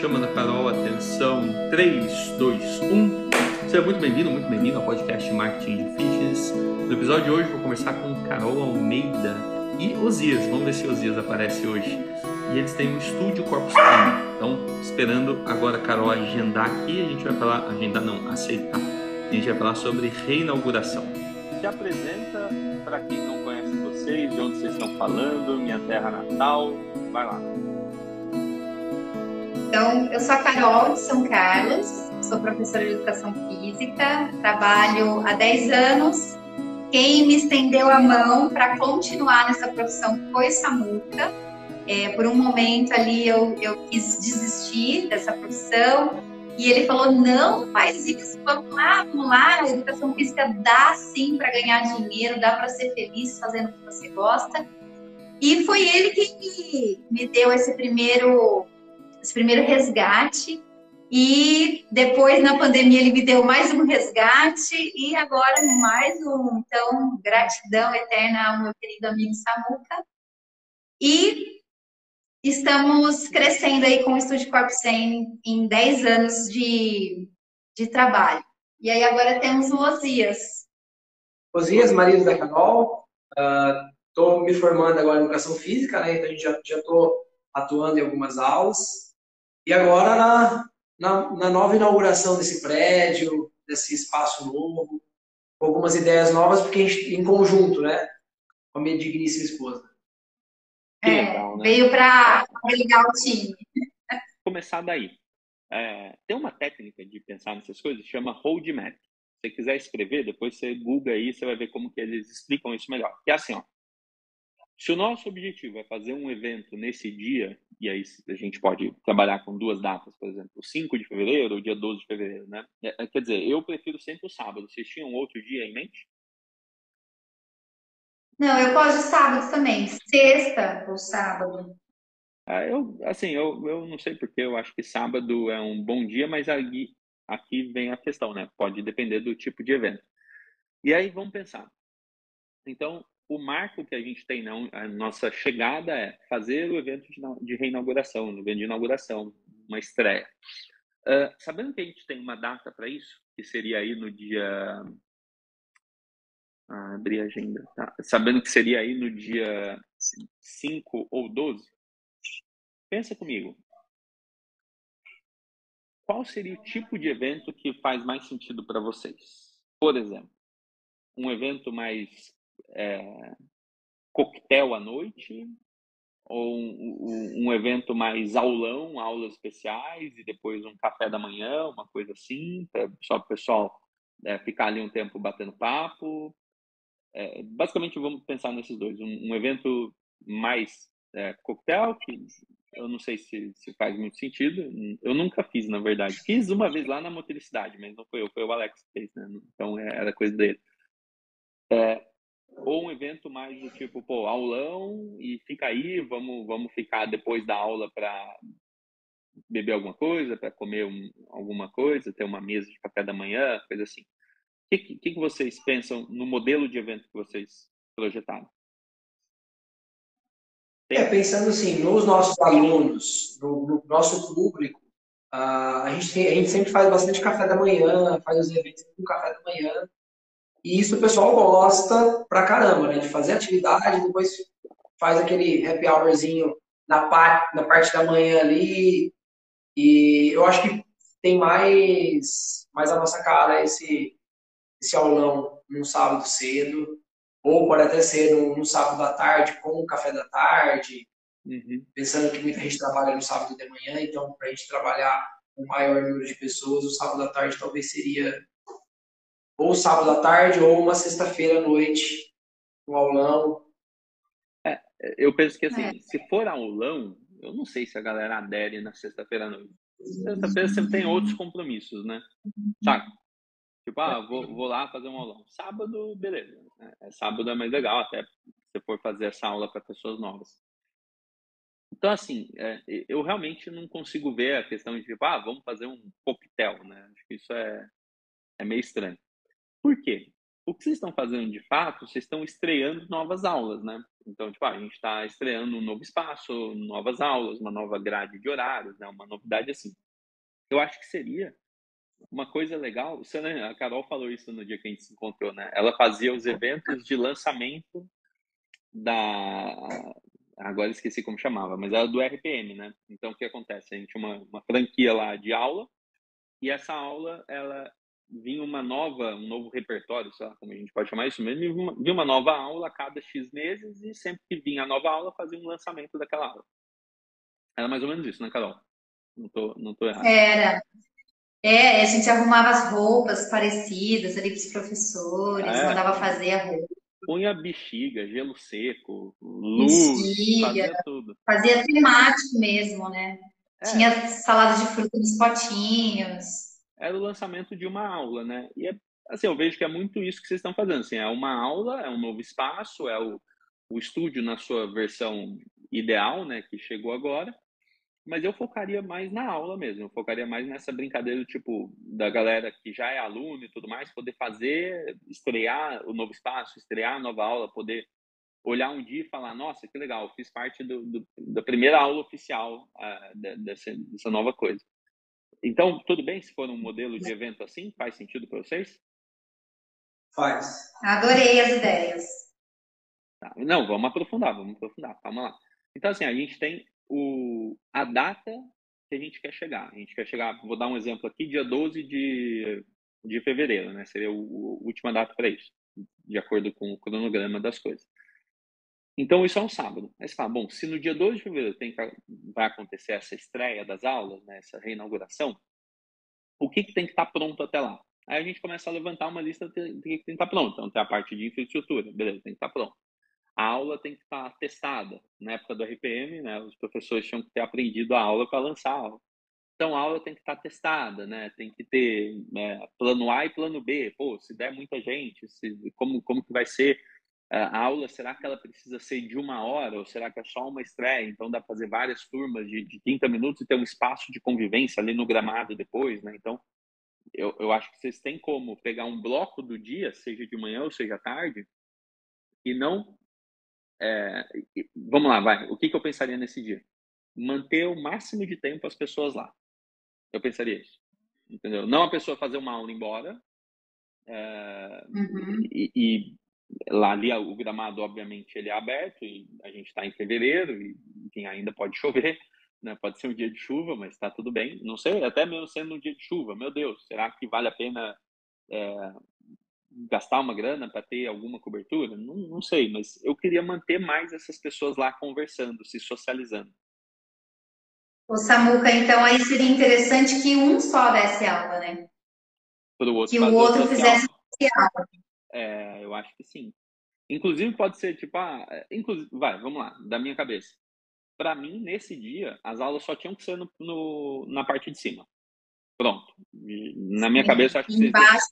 Chama da Carol, atenção, 3, 2, 1. Seja muito bem-vindo, muito bem-vindo ao podcast Marketing de Fitness. No episódio de hoje vou conversar com Carol Almeida e Osias. Vamos ver se Osias aparece hoje. E eles têm um estúdio Corpus Time. Então, esperando agora a Carol agendar aqui, a gente vai falar, agendar não, aceitar. A gente vai falar sobre reinauguração. Se apresenta para quem não conhece vocês, de onde vocês estão falando, minha terra natal. Vai lá. Então, eu sou a Carol de São Carlos, sou professora de educação física, trabalho há 10 anos. Quem me estendeu a mão para continuar nessa profissão foi Samuca. É, por um momento ali eu, eu quis desistir dessa profissão e ele falou: não faz isso, vamos lá, vamos lá. A educação física dá sim para ganhar dinheiro, dá para ser feliz fazendo o que você gosta. E foi ele que me, me deu esse primeiro esse primeiro resgate. E depois, na pandemia, ele me deu mais um resgate e agora mais um. Então, gratidão eterna ao meu querido amigo Samuca. E estamos crescendo aí com o Estúdio Corp 100 em 10 anos de, de trabalho. E aí agora temos o Osias. Osias, marido da Carol. Estou uh, me formando agora em Educação Física, né? Então, já estou atuando em algumas aulas. E agora, na, na, na, nova inauguração desse prédio, desse espaço novo, com algumas ideias novas, porque gente, em conjunto, né? Com a minha digníssima esposa. É, legal, né? veio para ligar o time. Começar daí. É, tem uma técnica de pensar nessas coisas, chama hold map. Se você quiser escrever, depois você google aí, você vai ver como que eles explicam isso melhor. Que é assim, ó. Se o nosso objetivo é fazer um evento nesse dia, e aí a gente pode trabalhar com duas datas, por exemplo, 5 de fevereiro ou dia 12 de fevereiro, né? É, é, quer dizer, eu prefiro sempre o sábado. Vocês tinham outro dia em mente? Não, eu gosto de sábado também. Sexta ou sábado. Ah, eu, assim, eu, eu não sei porque eu acho que sábado é um bom dia, mas aqui, aqui vem a questão, né? Pode depender do tipo de evento. E aí, vamos pensar. Então, o marco que a gente tem na a nossa chegada é fazer o evento de, reinauguração, o evento de inauguração, uma estreia. Uh, sabendo que a gente tem uma data para isso, que seria aí no dia. Ah, a agenda. Tá? Sabendo que seria aí no dia 5 ou 12, pensa comigo. Qual seria o tipo de evento que faz mais sentido para vocês? Por exemplo, um evento mais é, coquetel à noite ou um, um, evento mais aulão, aulas especiais e depois um café da manhã, uma coisa assim, pra, só para o pessoal é, ficar ali um tempo batendo papo. É, basicamente, vamos pensar nesses dois. Um, um evento mais é, coquetel, que eu não sei se, se faz muito sentido. Eu nunca fiz, na verdade. Fiz uma vez lá na motricidade, mas não foi eu, foi o Alex que fez, né? Então é, era coisa dele. É, ou um evento mais do tipo, pô, aulão e fica aí, vamos, vamos ficar depois da aula para beber alguma coisa, para comer um, alguma coisa, ter uma mesa de café da manhã, coisa assim. O que, que, vocês pensam no modelo de evento que vocês projetaram? É, pensando assim, nos nossos alunos, no, no nosso público, uh, a, gente tem, a gente sempre faz bastante café da manhã, faz os eventos com café da manhã, e isso o pessoal gosta pra caramba, né? De fazer atividade, depois faz aquele happy hourzinho na parte, na parte da manhã ali. E eu acho que tem mais, mais a nossa cara esse, esse aulão num sábado cedo, ou pode até ser no, no sábado à tarde, com o café da tarde. Uhum. Pensando que muita gente trabalha no sábado de manhã, então para a gente trabalhar com maior número de pessoas, o sábado à tarde talvez seria ou sábado à tarde ou uma sexta-feira à noite, um aulão. É, eu penso que assim, é. se for aulão, eu não sei se a galera adere na sexta-feira à noite. Sexta-feira você tem outros compromissos, né? Sabe? Tipo, ah, vou, vou lá fazer um aulão. Sábado, beleza. É, sábado é mais legal, até se for fazer essa aula para pessoas novas. Então, assim, é, eu realmente não consigo ver a questão de, tipo, ah, vamos fazer um coquetel, né? Acho que isso é, é meio estranho. Por quê? O que vocês estão fazendo de fato, vocês estão estreando novas aulas, né? Então, tipo, ah, a gente está estreando um novo espaço, novas aulas, uma nova grade de horários, né? Uma novidade assim. Eu acho que seria uma coisa legal. Né, a Carol falou isso no dia que a gente se encontrou, né? Ela fazia os eventos de lançamento da. Agora esqueci como chamava, mas era do RPM, né? Então, o que acontece? A gente tinha uma, uma franquia lá de aula, e essa aula, ela vinha uma nova, um novo repertório, sei lá como a gente pode chamar isso mesmo, vinha uma nova aula a cada X meses e sempre que vinha a nova aula fazia um lançamento daquela aula. Era mais ou menos isso, né, Carol? Não tô, não tô errado. Era. É, a gente arrumava as roupas parecidas ali para os professores, é. mandava fazer a roupa. Punha bexiga, gelo seco, luz, bexiga, fazia tudo. Fazia temático mesmo, né? É. Tinha salada de fruta nos potinhos era o lançamento de uma aula, né? E é, assim, eu vejo que é muito isso que vocês estão fazendo. Assim, é uma aula, é um novo espaço, é o, o estúdio na sua versão ideal, né? Que chegou agora. Mas eu focaria mais na aula mesmo. Eu focaria mais nessa brincadeira, tipo, da galera que já é aluno e tudo mais, poder fazer, estrear o novo espaço, estrear a nova aula, poder olhar um dia e falar, nossa, que legal, fiz parte do, do da primeira aula oficial uh, dessa, dessa nova coisa. Então, tudo bem se for um modelo de evento assim? Faz sentido para vocês? Faz. Adorei as ideias. Tá. Não, vamos aprofundar, vamos aprofundar. Calma lá. Então, assim, a gente tem o, a data que a gente quer chegar. A gente quer chegar, vou dar um exemplo aqui, dia 12 de, de fevereiro, né? Seria a última data para isso, de acordo com o cronograma das coisas. Então, isso é um sábado. Aí você fala, bom, se no dia 2 de fevereiro tem, vai acontecer essa estreia das aulas, né, essa reinauguração, o que, que tem que estar pronto até lá? Aí a gente começa a levantar uma lista do que tem que estar pronto. Então, tem a parte de infraestrutura, beleza, tem que estar pronto. A aula tem que estar testada. Na época do RPM, né, os professores tinham que ter aprendido a aula para lançar a aula. Então, a aula tem que estar testada, né? Tem que ter né, plano A e plano B. Pô, se der muita gente, se, como, como que vai ser a aula, será que ela precisa ser de uma hora ou será que é só uma estreia? Então dá para fazer várias turmas de, de 30 minutos e ter um espaço de convivência ali no gramado depois, né? Então eu, eu acho que vocês têm como pegar um bloco do dia, seja de manhã ou seja tarde, e não. É, vamos lá, vai. O que, que eu pensaria nesse dia? Manter o máximo de tempo as pessoas lá. Eu pensaria isso. Entendeu? Não a pessoa fazer uma aula embora. É, uhum. e, e Lá ali o gramado, obviamente, ele é aberto e a gente está em fevereiro e enfim, ainda pode chover, né? Pode ser um dia de chuva, mas está tudo bem. Não sei, até mesmo sendo um dia de chuva, meu Deus, será que vale a pena é, gastar uma grana para ter alguma cobertura? Não, não sei, mas eu queria manter mais essas pessoas lá conversando, se socializando. O Samuca, então aí seria interessante que um só desse aula, né? Outro que o outro fizesse aula. É, eu acho que sim. Inclusive pode ser tipo, ah, é, inclusive, vai, vamos lá, da minha cabeça. Para mim, nesse dia, as aulas só tinham que ser no, no na parte de cima. Pronto. Na minha sim, cabeça, acho que embaixo.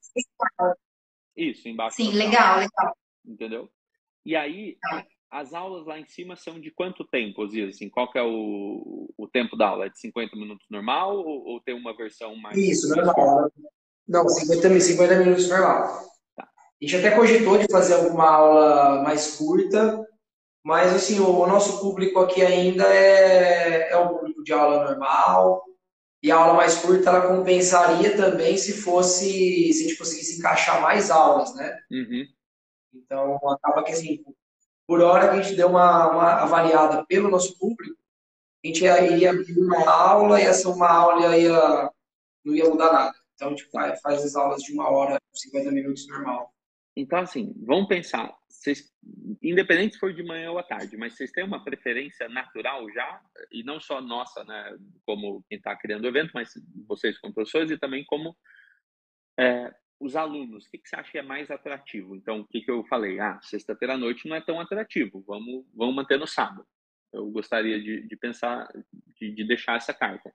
Isso, embaixo. Sim, legal, legal. Entendeu? E aí, tá. as aulas lá em cima são de quanto tempo, Osias? Assim, qual que é o, o tempo da aula? É de 50 minutos normal ou, ou tem uma versão mais... Isso, normal. Não, 50, 50 minutos normal. A gente até cogitou de fazer alguma aula mais curta, mas assim, o, nosso público aqui ainda é, é o público de aula normal. E a aula mais curta ela compensaria também se fosse, se a gente conseguisse encaixar mais aulas, né? Uhum. Então acaba que assim, por hora que a gente deu uma, uma avaliada pelo nosso público, a gente iria abrir uma aula e essa uma aula ia, não ia mudar nada. Então a gente faz as aulas de uma hora, 50 minutos normal. Então, assim, vamos pensar, vocês, independente se for de manhã ou à tarde, mas vocês têm uma preferência natural já, e não só nossa, né, como quem está criando o evento, mas vocês como professores e também como é, os alunos. O que, que, você acha que é mais atrativo? Então, o que, que eu falei? Ah, sexta-feira à noite não é tão atrativo, vamos, vamos manter no sábado. Eu gostaria de, de pensar, de, de deixar essa carta.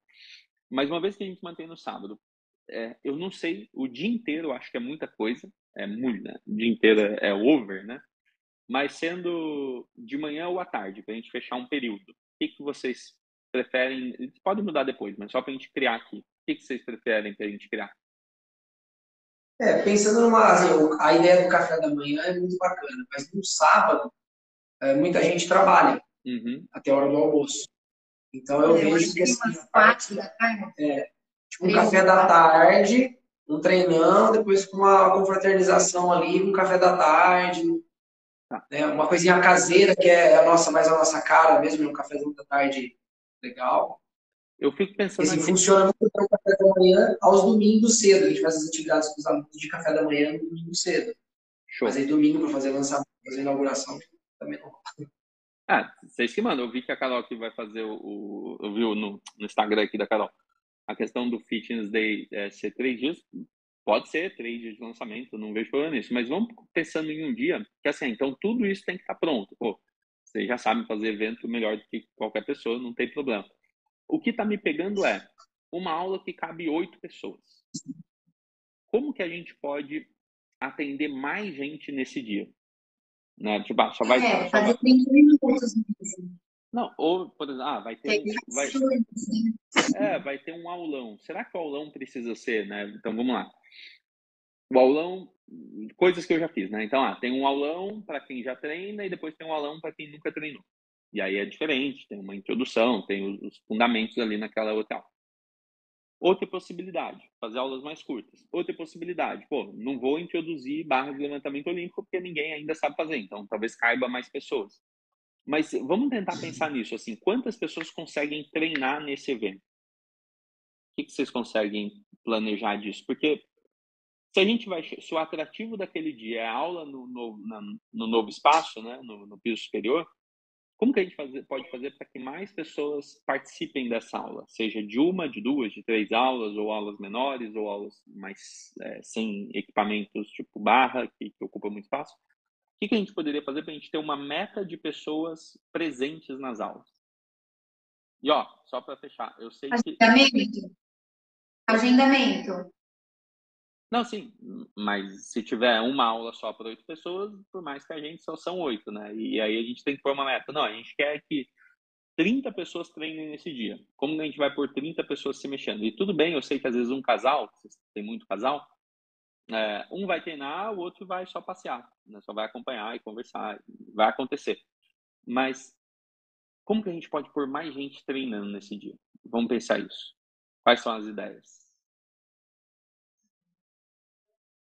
Mas uma vez que a gente mantém no sábado, é, eu não sei, o dia inteiro eu acho que é muita coisa, é muito, né? O dia inteiro é, é over, né? Mas sendo de manhã ou à tarde, para a gente fechar um período, o que, que vocês preferem? Pode mudar depois, mas só para a gente criar aqui. O que, que vocês preferem para a gente criar? É, pensando numa. Assim, a ideia do café da manhã é muito bacana, mas no sábado, é, muita gente trabalha uhum. até a hora do almoço. Então eu, eu vejo que. Assim, quatro da tarde? É, tipo um café da tarde, um treinão, depois com uma confraternização ali, um café da tarde, tá. né, uma coisinha caseira, que é a nossa, mais a nossa cara mesmo, um cafezão da tarde legal. Eu fico pensando. Esse aqui... funciona muito para o café da manhã aos domingos cedo. A gente faz as atividades com os alunos de café da manhã no domingo cedo. Show. Mas aí domingo para fazer lançamento, fazer inauguração, também não. Ah, vocês que mandam. Eu vi que a Carol aqui vai fazer o. o eu vi no, no Instagram aqui da Carol. A questão do Fitness Day é, ser três dias. Pode ser três dias de lançamento, não vejo problema nisso. Mas vamos pensando em um dia que assim, então tudo isso tem que estar pronto. Pô, vocês já sabem fazer evento melhor do que qualquer pessoa, não tem problema. O que está me pegando é uma aula que cabe oito pessoas. Como que a gente pode atender mais gente nesse dia? Né? Tipo, ah, só vai. É, só fazer 30 minutos mesmo. Não, ou, por exemplo, ah, vai ter. Um, vai, é, vai ter um aulão. Será que o aulão precisa ser, né? Então vamos lá. O aulão, coisas que eu já fiz, né? Então, ah, tem um aulão para quem já treina e depois tem um aulão para quem nunca treinou. E aí é diferente, tem uma introdução, tem os fundamentos ali naquela outra aula. Outra possibilidade, fazer aulas mais curtas. Outra possibilidade, pô, não vou introduzir barra de levantamento olímpico porque ninguém ainda sabe fazer, então talvez caiba mais pessoas. Mas vamos tentar pensar nisso, assim, quantas pessoas conseguem treinar nesse evento? O que, que vocês conseguem planejar disso? Porque se a gente vai, se o atrativo daquele dia é a aula no, no, na, no novo espaço, né, no, no piso superior, como que a gente fazer, pode fazer para que mais pessoas participem dessa aula? Seja de uma, de duas, de três aulas, ou aulas menores, ou aulas mais é, sem equipamentos tipo barra, que, que ocupa muito espaço. O que, que a gente poderia fazer para a gente ter uma meta de pessoas presentes nas aulas? E ó, só para fechar, eu sei que. Agendamento. Agendamento. Não, sim, mas se tiver uma aula só para oito pessoas, por mais que a gente só são oito, né? E aí a gente tem que pôr uma meta. Não, a gente quer que 30 pessoas treinem nesse dia. Como a gente vai por 30 pessoas se mexendo? E tudo bem, eu sei que às vezes um casal, tem muito casal, é, um vai treinar, o outro vai só passear, né? só vai acompanhar e conversar, vai acontecer. Mas como que a gente pode pôr mais gente treinando nesse dia? Vamos pensar isso. Quais são as ideias?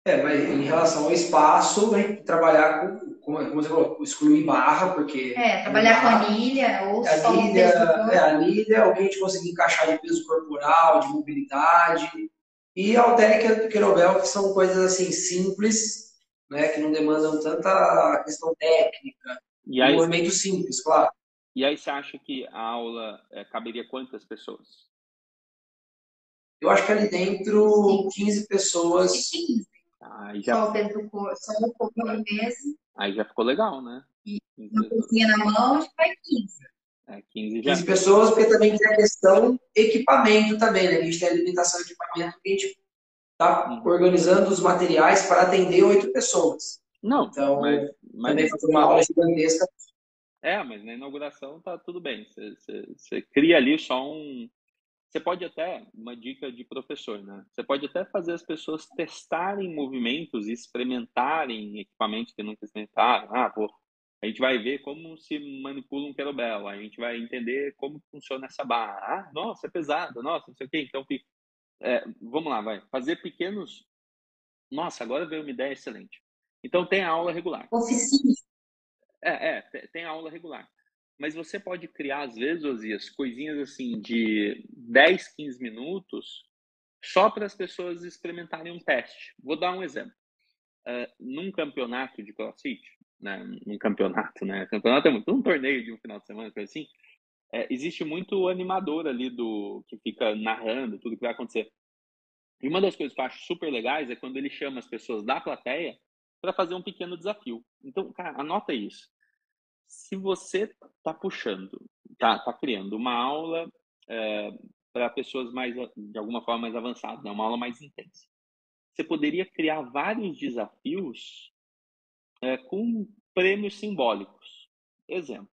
É, mas em relação ao espaço, gente trabalhar com, como, você falou, excluir barra, porque. É, trabalhar barra, com anilha ou a só anilha, é, anilha, alguém a gente conseguir encaixar de peso corporal, de mobilidade. E halter querobel, que são coisas assim simples, né, que não demandam tanta questão técnica. E aí, um movimento simples, claro. E aí você acha que a aula é, caberia quantas pessoas? Eu acho que ali dentro, 15 pessoas. 15. Aí já... Só o peso do corpo, só o corpo mesmo. Aí já ficou legal, né? E uma coisinha na mão, acho que vai 15. É, 15 já. 15 pessoas, porque também tem a questão equipamento também, né? A gente tem a limitação de equipamento que a gente está uhum. organizando os materiais para atender oito pessoas. Não, então, mas, mas também fazer uma aula gigantesca. É, mas na inauguração tá tudo bem. Você, cria ali só um, você pode até, uma dica de professor, né? Você pode até fazer as pessoas testarem movimentos e experimentarem equipamentos que nunca experimentaram. Ah, pô, a gente vai ver como se manipula um kettlebell, a gente vai entender como funciona essa barra. Ah, nossa, é pesado, nossa, não sei o quê. Então, é, vamos lá, vai. Fazer pequenos. Nossa, agora veio uma ideia excelente. Então, tem a aula regular. Oficina. É, é, tem a aula regular. Mas você pode criar, às vezes, Osias, coisinhas assim de 10, 15 minutos só para as pessoas experimentarem um teste. Vou dar um exemplo. Uh, num campeonato de CrossFit, né, num campeonato, né, campeonato é muito, um torneio de um final de semana, coisa assim, é, existe muito animador ali do que fica narrando tudo que vai acontecer. E uma das coisas que eu acho super legais é quando ele chama as pessoas da plateia para fazer um pequeno desafio. Então, cara, anota isso se você está puxando, está tá criando uma aula é, para pessoas mais, de alguma forma, mais avançadas, né? uma aula mais intensa, você poderia criar vários desafios é, com prêmios simbólicos. Exemplo.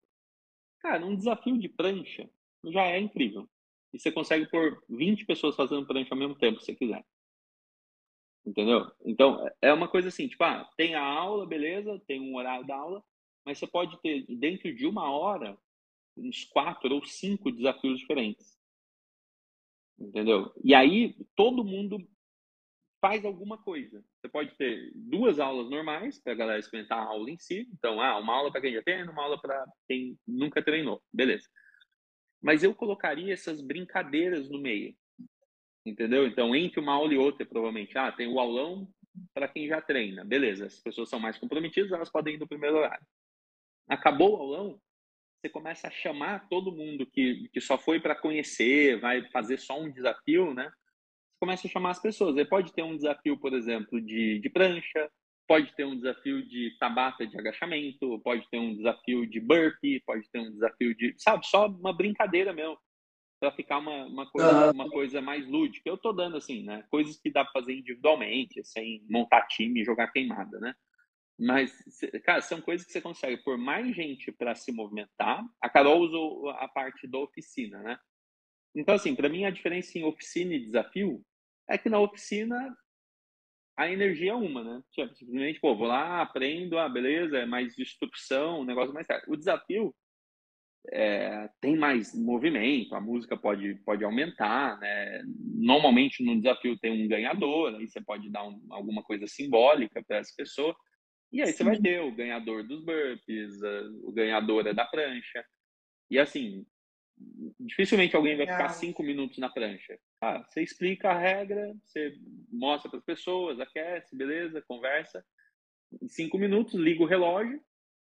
Cara, um desafio de prancha já é incrível. E você consegue pôr 20 pessoas fazendo prancha ao mesmo tempo, se você quiser. Entendeu? Então, é uma coisa assim, tipo, ah, tem a aula, beleza, tem um horário da aula, mas você pode ter, dentro de uma hora, uns quatro ou cinco desafios diferentes. Entendeu? E aí, todo mundo faz alguma coisa. Você pode ter duas aulas normais para a galera experimentar a aula em si. Então, ah, uma aula para quem já tem, uma aula para quem nunca treinou. Beleza. Mas eu colocaria essas brincadeiras no meio. Entendeu? Então, entre uma aula e outra, provavelmente, ah, tem o aulão para quem já treina. Beleza, as pessoas são mais comprometidas, elas podem ir no primeiro horário. Acabou o aulão, você começa a chamar todo mundo que, que só foi para conhecer, vai fazer só um desafio, né? Você começa a chamar as pessoas. Ele pode ter um desafio, por exemplo, de, de prancha, pode ter um desafio de tabata de agachamento, pode ter um desafio de burpee, pode ter um desafio de, sabe, só uma brincadeira mesmo para ficar uma, uma, coisa, uma coisa mais lúdica. Eu tô dando assim, né? Coisas que dá para fazer individualmente, sem montar time e jogar queimada, né? Mas, cara, são coisas que você consegue por mais gente para se movimentar. A Carol usou a parte da oficina, né? Então, assim, para mim a diferença em oficina e desafio é que na oficina a energia é uma, né? Tipo, simplesmente, pô, vou lá, aprendo, ah, beleza, é mais instrução, um negócio mais certo. O desafio é, tem mais movimento, a música pode, pode aumentar, né? Normalmente no desafio tem um ganhador, aí você pode dar um, alguma coisa simbólica para essa pessoa, e aí Sim. você vai ter o ganhador dos burpees, o ganhador é da prancha, e assim, dificilmente alguém vai ficar cinco minutos na prancha. Ah, você explica a regra, você mostra para as pessoas, aquece, beleza, conversa, em cinco minutos, liga o relógio,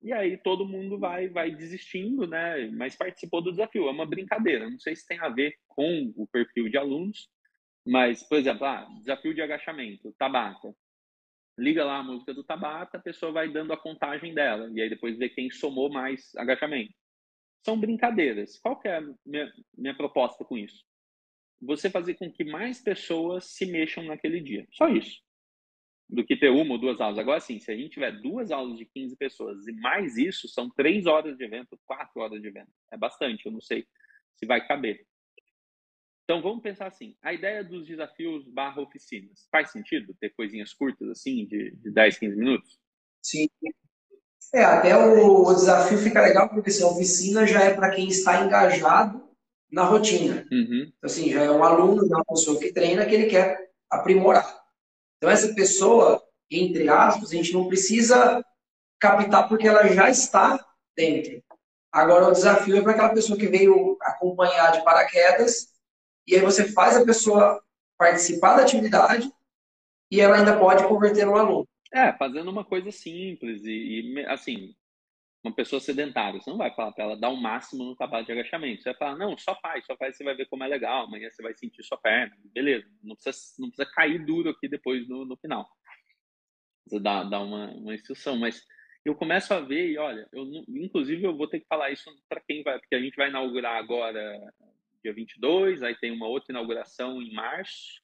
e aí todo mundo vai, vai desistindo, né? Mas participou do desafio. É uma brincadeira. Não sei se tem a ver com o perfil de alunos, mas, por exemplo, ah, desafio de agachamento, Tabata. Liga lá a música do Tabata, a pessoa vai dando a contagem dela. E aí depois vê quem somou mais agachamento. São brincadeiras. Qual que é a minha, minha proposta com isso? Você fazer com que mais pessoas se mexam naquele dia. Só isso do que ter uma ou duas aulas. Agora, sim, se a gente tiver duas aulas de 15 pessoas e mais isso, são três horas de evento, quatro horas de evento. É bastante, eu não sei se vai caber. Então, vamos pensar assim, a ideia dos desafios barra oficinas, faz sentido ter coisinhas curtas assim, de, de 10, 15 minutos? Sim. É, até o, o desafio fica legal, porque assim, a oficina já é para quem está engajado na rotina. Uhum. Então, assim, já é um aluno, já é uma pessoa que treina, que ele quer aprimorar. Então, essa pessoa, entre aspas, a gente não precisa captar porque ela já está dentro. Agora, o desafio é para aquela pessoa que veio acompanhar de paraquedas, e aí você faz a pessoa participar da atividade e ela ainda pode converter no aluno. É, fazendo uma coisa simples e, e assim, uma pessoa sedentária, você não vai falar para ela dar o máximo no trabalho de agachamento. Você vai falar, não, só faz, só faz, você vai ver como é legal, amanhã você vai sentir sua perna, beleza. Não precisa, não precisa cair duro aqui depois no, no final. Você dá, dá uma, uma instrução, mas eu começo a ver e olha, eu, inclusive eu vou ter que falar isso para quem vai, porque a gente vai inaugurar agora dia 22, aí tem uma outra inauguração em março,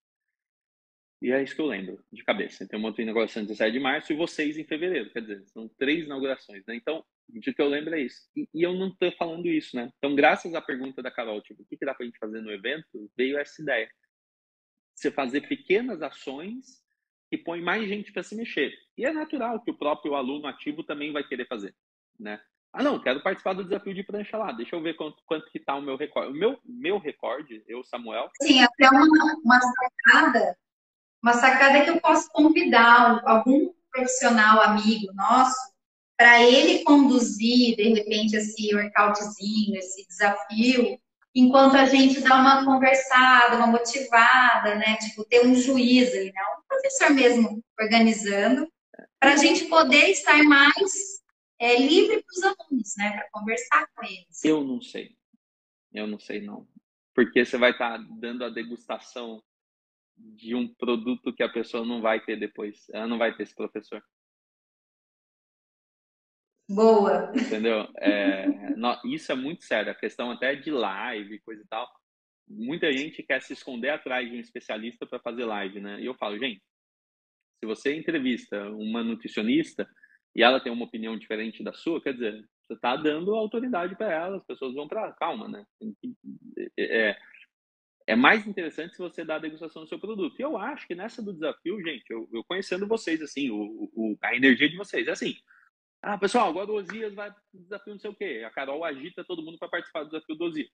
e é isso que eu lembro de cabeça. Tem uma outra inauguração em 17 de março e vocês em fevereiro. Quer dizer, são três inaugurações. Né? Então, de que eu lembro é isso. E, e eu não estou falando isso, né? Então, graças à pergunta da Carol, tipo, o que, que dá para a gente fazer no evento, veio essa ideia. Você fazer pequenas ações que põe mais gente para se mexer. E é natural que o próprio aluno ativo também vai querer fazer, né? Ah, não, quero participar do desafio de prancha lá. Deixa eu ver quanto, quanto que tá o meu recorde. O meu, meu recorde, eu, Samuel... Sim, até uma, uma sacada uma sacada que eu posso convidar algum profissional amigo nosso para ele conduzir, de repente, esse workoutzinho, esse desafio, enquanto a gente dá uma conversada, uma motivada, né? Tipo, ter um juiz ali, né? Um professor mesmo organizando, para a gente poder estar mais é, livre para os alunos, né? Para conversar com eles. Eu não sei. Eu não sei, não. Porque você vai estar tá dando a degustação de um produto que a pessoa não vai ter depois. Ela não vai ter esse professor. Boa. Entendeu? É, isso é muito sério. A questão até de live, coisa e tal. Muita gente quer se esconder atrás de um especialista para fazer live, né? E eu falo, gente, se você entrevista uma nutricionista e ela tem uma opinião diferente da sua, quer dizer, você está dando autoridade para ela, as pessoas vão para calma, né? É, é mais interessante se você dá a degustação do seu produto. E eu acho que nessa do desafio, gente, eu, eu conhecendo vocês, assim, o, o, a energia de vocês, é assim, ah, pessoal, agora o Osias vai desafio não sei o quê. A Carol agita todo mundo para participar do desafio do Osias.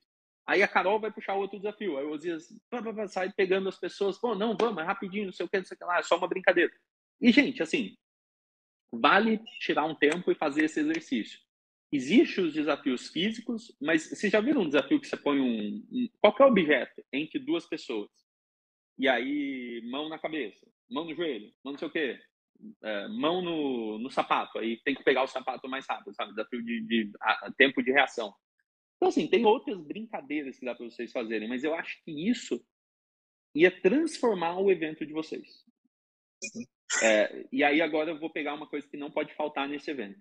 Aí a Carol vai puxar outro desafio. Aí o Osias sai pegando as pessoas. Pô, não, vamos, é rapidinho, não sei o que, não sei o que lá, é só uma brincadeira. E, gente, assim, vale tirar um tempo e fazer esse exercício. Existem os desafios físicos, mas você já viram um desafio que você põe um, um qualquer objeto entre duas pessoas? E aí, mão na cabeça, mão no joelho, mão não sei o quê, é, mão no, no sapato, aí tem que pegar o sapato mais rápido, sabe? Desafio de, de a, tempo de reação. Então, assim, tem outras brincadeiras que dá para vocês fazerem, mas eu acho que isso ia transformar o evento de vocês. É, e aí agora eu vou pegar uma coisa que não pode faltar nesse evento.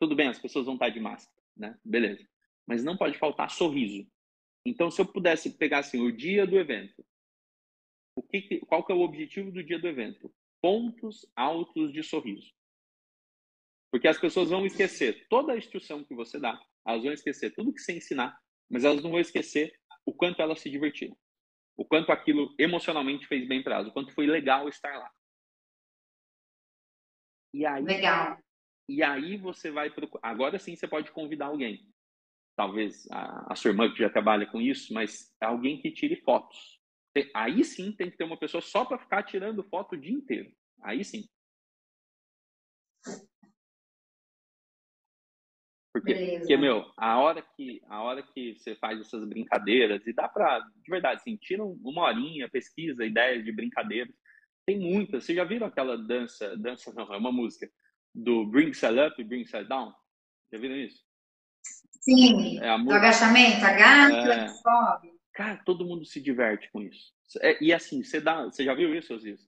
Tudo bem, as pessoas vão estar de máscara, né? Beleza. Mas não pode faltar sorriso. Então, se eu pudesse pegar assim, o dia do evento, o que, qual que é o objetivo do dia do evento? pontos altos de sorriso. Porque as pessoas vão esquecer toda a instrução que você dá, elas vão esquecer tudo que você ensinar, mas elas não vão esquecer o quanto elas se divertiram, o quanto aquilo emocionalmente fez bem para elas, o quanto foi legal estar lá. E aí, legal. E aí você vai procurar. Agora sim você pode convidar alguém. Talvez a, a sua irmã que já trabalha com isso, mas alguém que tire fotos. Aí sim tem que ter uma pessoa só para ficar tirando foto o dia inteiro. Aí sim. Porque, porque, meu, a hora que a hora que você faz essas brincadeiras e dá para, de verdade, assim, tira uma horinha, pesquisa ideias de brincadeiras. Tem muitas. Vocês já viram aquela dança, dança não, é uma música do Bring Side Up e Bring Side Down? Já viram isso? Sim. É do agachamento, agacha, é, sobe. Cara, todo mundo se diverte com isso. É, e assim, você dá, você já viu isso, Osias?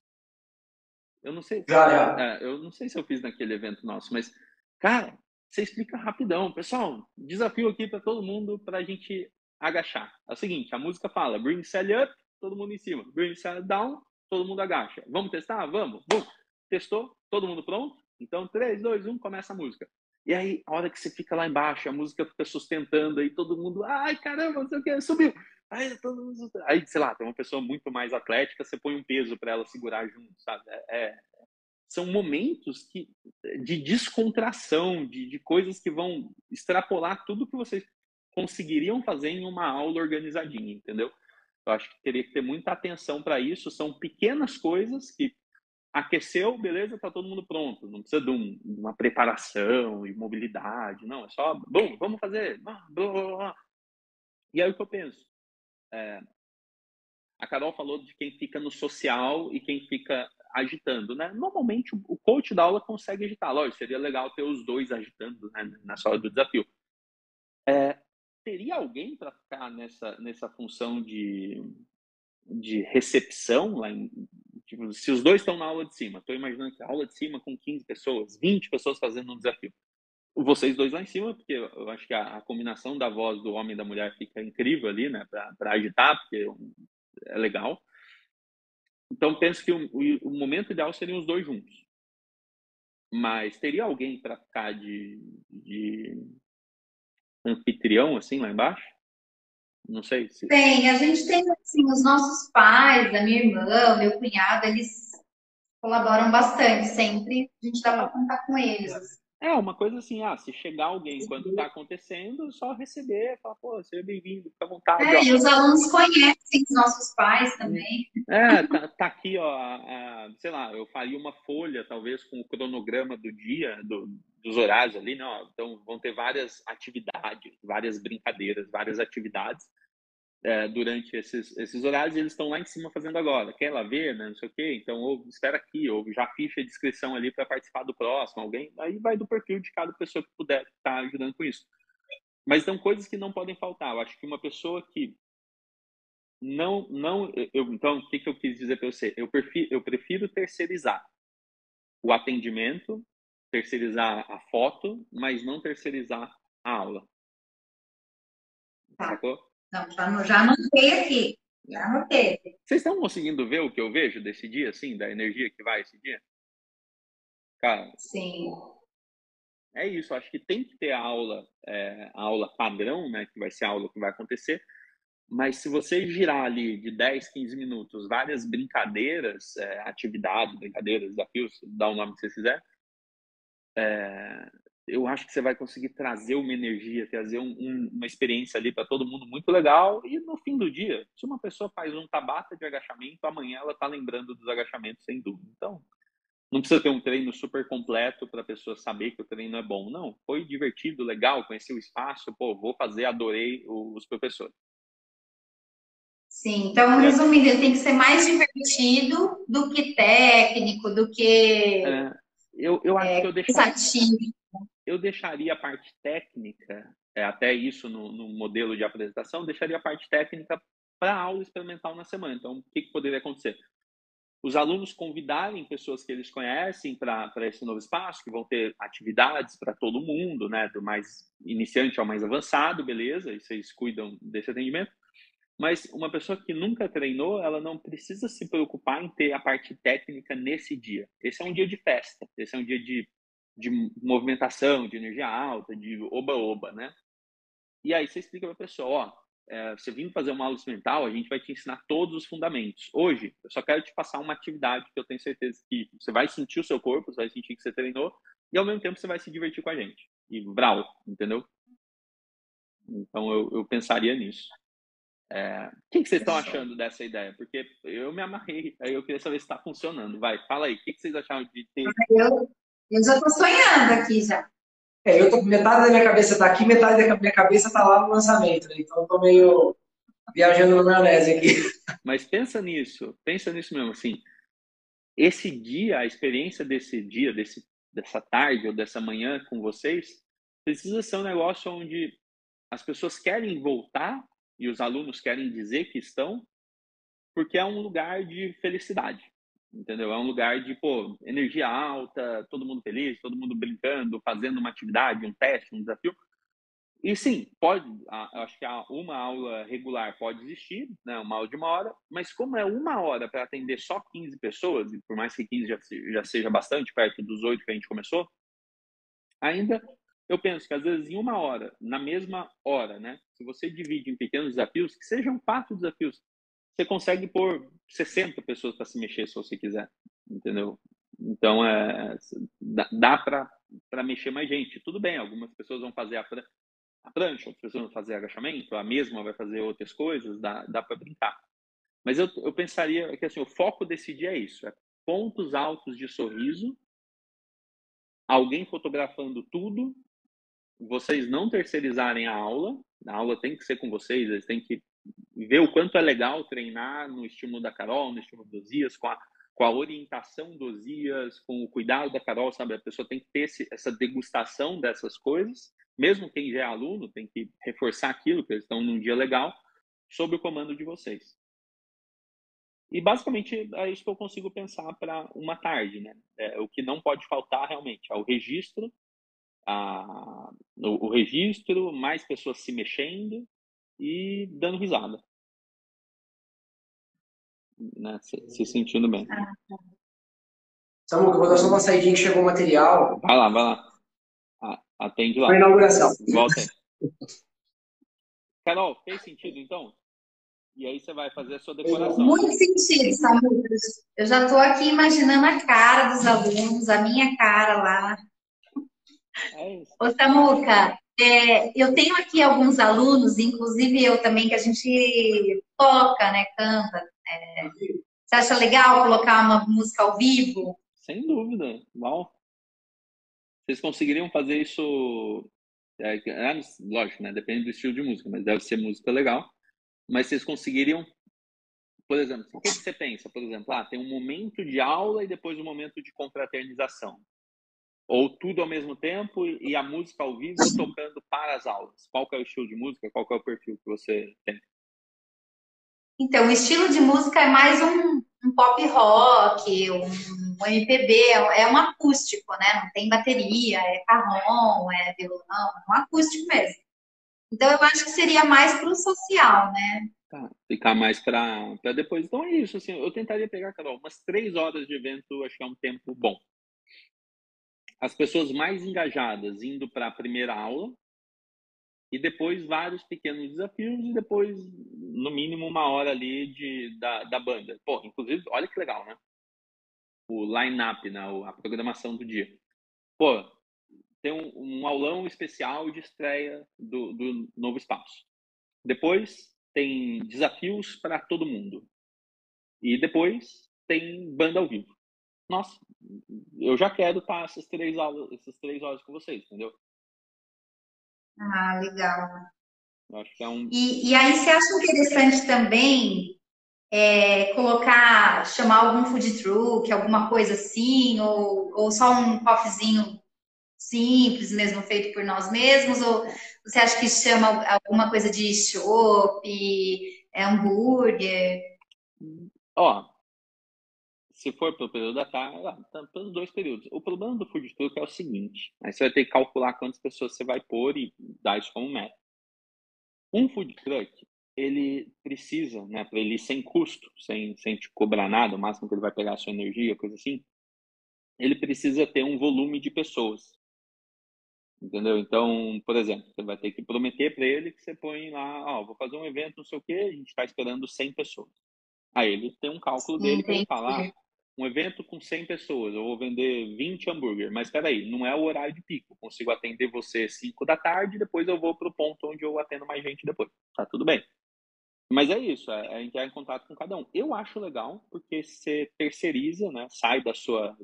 Eu não sei. Já, já. É, eu não sei se eu fiz naquele evento nosso, mas cara, você explica rapidão, pessoal. Desafio aqui para todo mundo para a gente agachar. É o seguinte, a música fala: bring Sally up, todo mundo em cima. Bring Sally down, todo mundo agacha. Vamos testar? Vamos. Bum. Testou? Todo mundo pronto? Então, 3, 2, 1, começa a música. E aí, a hora que você fica lá embaixo, a música fica sustentando, aí todo mundo, ai caramba, não sei o que, subiu. Aí, aí, sei lá, tem uma pessoa muito mais atlética, você põe um peso para ela segurar junto, sabe? É, é, são momentos que, de descontração, de, de coisas que vão extrapolar tudo que vocês conseguiriam fazer em uma aula organizadinha, entendeu? Eu acho que teria que ter muita atenção para isso. São pequenas coisas que aqueceu, beleza, tá todo mundo pronto. Não precisa de, um, de uma preparação e mobilidade, não. É só, bom, vamos fazer. Blá, blá, blá. E aí o que eu penso? É, a Carol falou de quem fica no social e quem fica agitando, né? Normalmente o coach da aula consegue agitar. Lógico, seria legal ter os dois agitando né, na hora do desafio. É, teria alguém para ficar nessa, nessa função de, de recepção lá em, tipo, se os dois estão na aula de cima, estou imaginando que a aula de cima com 15 pessoas, 20 pessoas fazendo um desafio vocês dois lá em cima, porque eu acho que a, a combinação da voz do homem e da mulher fica incrível ali, né, para agitar, porque é legal. Então, penso que o, o, o, momento ideal seriam os dois juntos. Mas teria alguém para ficar de, de anfitrião, assim, lá embaixo? Não sei se. Tem, a gente tem, assim, os nossos pais, a minha irmã, meu cunhado, eles colaboram bastante sempre. A gente dá para contar com eles. Assim. É, uma coisa assim, ah, se chegar alguém enquanto está acontecendo, só receber, falar, pô, seja bem-vindo, fica à vontade. É, ó. e os alunos conhecem os nossos pais também. É, tá, tá aqui, ó, a, sei lá, eu faria uma folha, talvez, com o cronograma do dia, do, dos horários ali, né? Ó, então, vão ter várias atividades, várias brincadeiras, várias atividades é, durante esses, esses horários, eles estão lá em cima fazendo agora. Quer lá ver, né? Não sei o quê. Então, ou espera aqui, ou já ficha a descrição ali para participar do próximo, alguém. Aí vai do perfil de cada pessoa que puder estar tá ajudando com isso. Mas são coisas que não podem faltar. Eu acho que uma pessoa que não, não, eu, então, o que, que eu quis dizer para você? Eu prefiro, eu prefiro terceirizar o atendimento, terceirizar a foto, mas não terceirizar a aula. Tá. Sacou? Não, já, já anotei aqui. Já anotei. Vocês estão conseguindo ver o que eu vejo desse dia, assim, da energia que vai esse dia? Cara. Sim. É isso, acho que tem que ter a aula, é, a aula padrão, né? Que vai ser a aula que vai acontecer. Mas se você girar ali de 10, 15 minutos várias brincadeiras, é, atividades, brincadeiras, desafios, dá o nome que você quiser, é, eu acho que você vai conseguir trazer uma energia, trazer um, um, uma experiência ali para todo mundo muito legal. E no fim do dia, se uma pessoa faz um tabata de agachamento, amanhã ela está lembrando dos agachamentos, sem dúvida. Então, não precisa ter um treino super completo para a pessoa saber que o treino é bom. Não, foi divertido, legal, conheci o espaço, pô, vou fazer, adorei os professores. Sim, então, resumindo, ele tem que ser mais divertido do que técnico, do que. É, eu, eu acho é, que eu deixaria, eu deixaria a parte técnica, é, até isso no, no, modelo de apresentação, deixaria a parte técnica para aula experimental na semana. Então, o que, que poderia acontecer? Os alunos convidarem pessoas que eles conhecem para esse novo espaço, que vão ter atividades para todo mundo, né, do mais iniciante ao mais avançado, beleza, e vocês cuidam desse atendimento mas uma pessoa que nunca treinou, ela não precisa se preocupar em ter a parte técnica nesse dia. Esse é um dia de festa, esse é um dia de, de movimentação, de energia alta, de oba-oba, né? E aí você explica para a pessoa, ó, é, você vindo fazer uma aula mental, a gente vai te ensinar todos os fundamentos. Hoje, eu só quero te passar uma atividade que eu tenho certeza que você vai sentir o seu corpo, você vai sentir que você treinou, e ao mesmo tempo você vai se divertir com a gente. E brau, entendeu? Então eu, eu pensaria nisso. É, o que, que vocês estão achando dessa ideia? Porque eu me amarrei, aí eu queria saber se está funcionando. Vai, fala aí, o que, que vocês acharam de ter. Eu, eu já estou sonhando aqui já. É, eu tô, metade da minha cabeça está aqui, metade da minha cabeça está lá no lançamento, né? Então eu tô meio viajando na maionese aqui. Mas pensa nisso, pensa nisso mesmo, assim. Esse dia, a experiência desse dia, desse, dessa tarde ou dessa manhã com vocês, precisa ser um negócio onde as pessoas querem voltar e os alunos querem dizer que estão, porque é um lugar de felicidade, entendeu? É um lugar de, pô, energia alta, todo mundo feliz, todo mundo brincando, fazendo uma atividade, um teste, um desafio. E sim, pode, acho que uma aula regular pode existir, né, uma aula de uma hora, mas como é uma hora para atender só 15 pessoas, e por mais que 15 já, já seja bastante, perto dos oito que a gente começou, ainda eu penso que às vezes em uma hora, na mesma hora, né? Se você divide em pequenos desafios, que sejam quatro desafios, você consegue pôr 60 pessoas para se mexer se você quiser, entendeu? Então, é, dá para mexer mais gente. Tudo bem, algumas pessoas vão fazer a, a prancha, outras pessoas vão fazer agachamento, a mesma vai fazer outras coisas, dá, dá para brincar. Mas eu, eu pensaria que assim, o foco desse dia é isso, é pontos altos de sorriso, alguém fotografando tudo vocês não terceirizarem a aula, a aula tem que ser com vocês, eles têm que ver o quanto é legal treinar no estímulo da Carol, no estímulo dos Ias, com a, com a orientação dos Ias, com o cuidado da Carol, sabe? A pessoa tem que ter esse, essa degustação dessas coisas, mesmo quem já é aluno tem que reforçar aquilo, que eles estão num dia legal, sob o comando de vocês. E basicamente é isso que eu consigo pensar para uma tarde, né? É, o que não pode faltar realmente é o registro a, o, o registro, mais pessoas se mexendo e dando risada. Né? Se, se sentindo bem. Samuca, vou dar só uma saidinha que chegou o material. Vai lá, vai lá. Atende lá. Foi inauguração. Volta aí. Carol, fez sentido então? E aí você vai fazer a sua decoração. Muito sentido, Samuca. Eu já estou aqui imaginando a cara dos alunos, a minha cara lá. É Ô, Samuca, é, eu tenho aqui alguns alunos, inclusive eu também, que a gente toca, né, canta. É, você acha legal colocar uma música ao vivo? Sem dúvida, mal. Vocês conseguiriam fazer isso, é, é, lógico, né, depende do estilo de música, mas deve ser música legal. Mas vocês conseguiriam, por exemplo, o que você pensa? Por exemplo, ah, tem um momento de aula e depois um momento de confraternização. Ou tudo ao mesmo tempo e a música ao vivo tocando para as aulas? Qual é o estilo de música? Qual é o perfil que você tem? Então, o estilo de música é mais um, um pop rock, um, um, MPB, é um acústico, né? Não tem bateria, é carrom, é violão, é um acústico mesmo. Então, eu acho que seria mais para o social, né? Tá, ficar mais para depois. Então, é isso. Assim, eu tentaria pegar, Carol, umas três horas de evento, acho que é um tempo bom as pessoas mais engajadas indo para a primeira aula, e depois vários pequenos desafios e depois, no mínimo, uma hora ali de, da, da banda. Pô, inclusive, olha que legal, né? O line-up, né? a programação do dia. Pô, tem um, um aulão especial de estreia do, do novo espaço. Depois tem desafios para todo mundo. E depois tem banda ao vivo. Nossa, eu já quero estar essas três aulas, essas três horas com vocês, entendeu? Ah, legal. Eu acho que é um. E, e aí você acha interessante também é, colocar, chamar algum food truck, alguma coisa assim, ou, ou só um coffeezinho simples mesmo, feito por nós mesmos, ou você acha que chama alguma coisa de chopp, é, hambúrguer? Ó, se for pelo período da tarde, ah, tá pelos dois períodos. O problema do food truck é o seguinte, aí você vai ter que calcular quantas pessoas você vai pôr e dar isso como meta. Um food truck, ele precisa, né, para ele ir sem custo, sem, sem te cobrar nada, o máximo que ele vai pegar a sua energia, coisa assim, ele precisa ter um volume de pessoas. Entendeu? Então, por exemplo, você vai ter que prometer para ele que você põe lá, ó, vou fazer um evento, não sei o quê, a gente está esperando 100 pessoas. Aí ele tem um cálculo dele para ele falar, um evento com 100 pessoas, eu vou vender 20 hambúrguer, mas espera aí, não é o horário de pico, consigo atender você 5 da tarde, depois eu vou para o ponto onde eu atendo mais gente depois. Tá tudo bem. Mas é isso, é, é entrar em contato com cada um. Eu acho legal, porque você terceiriza, né, sai da sua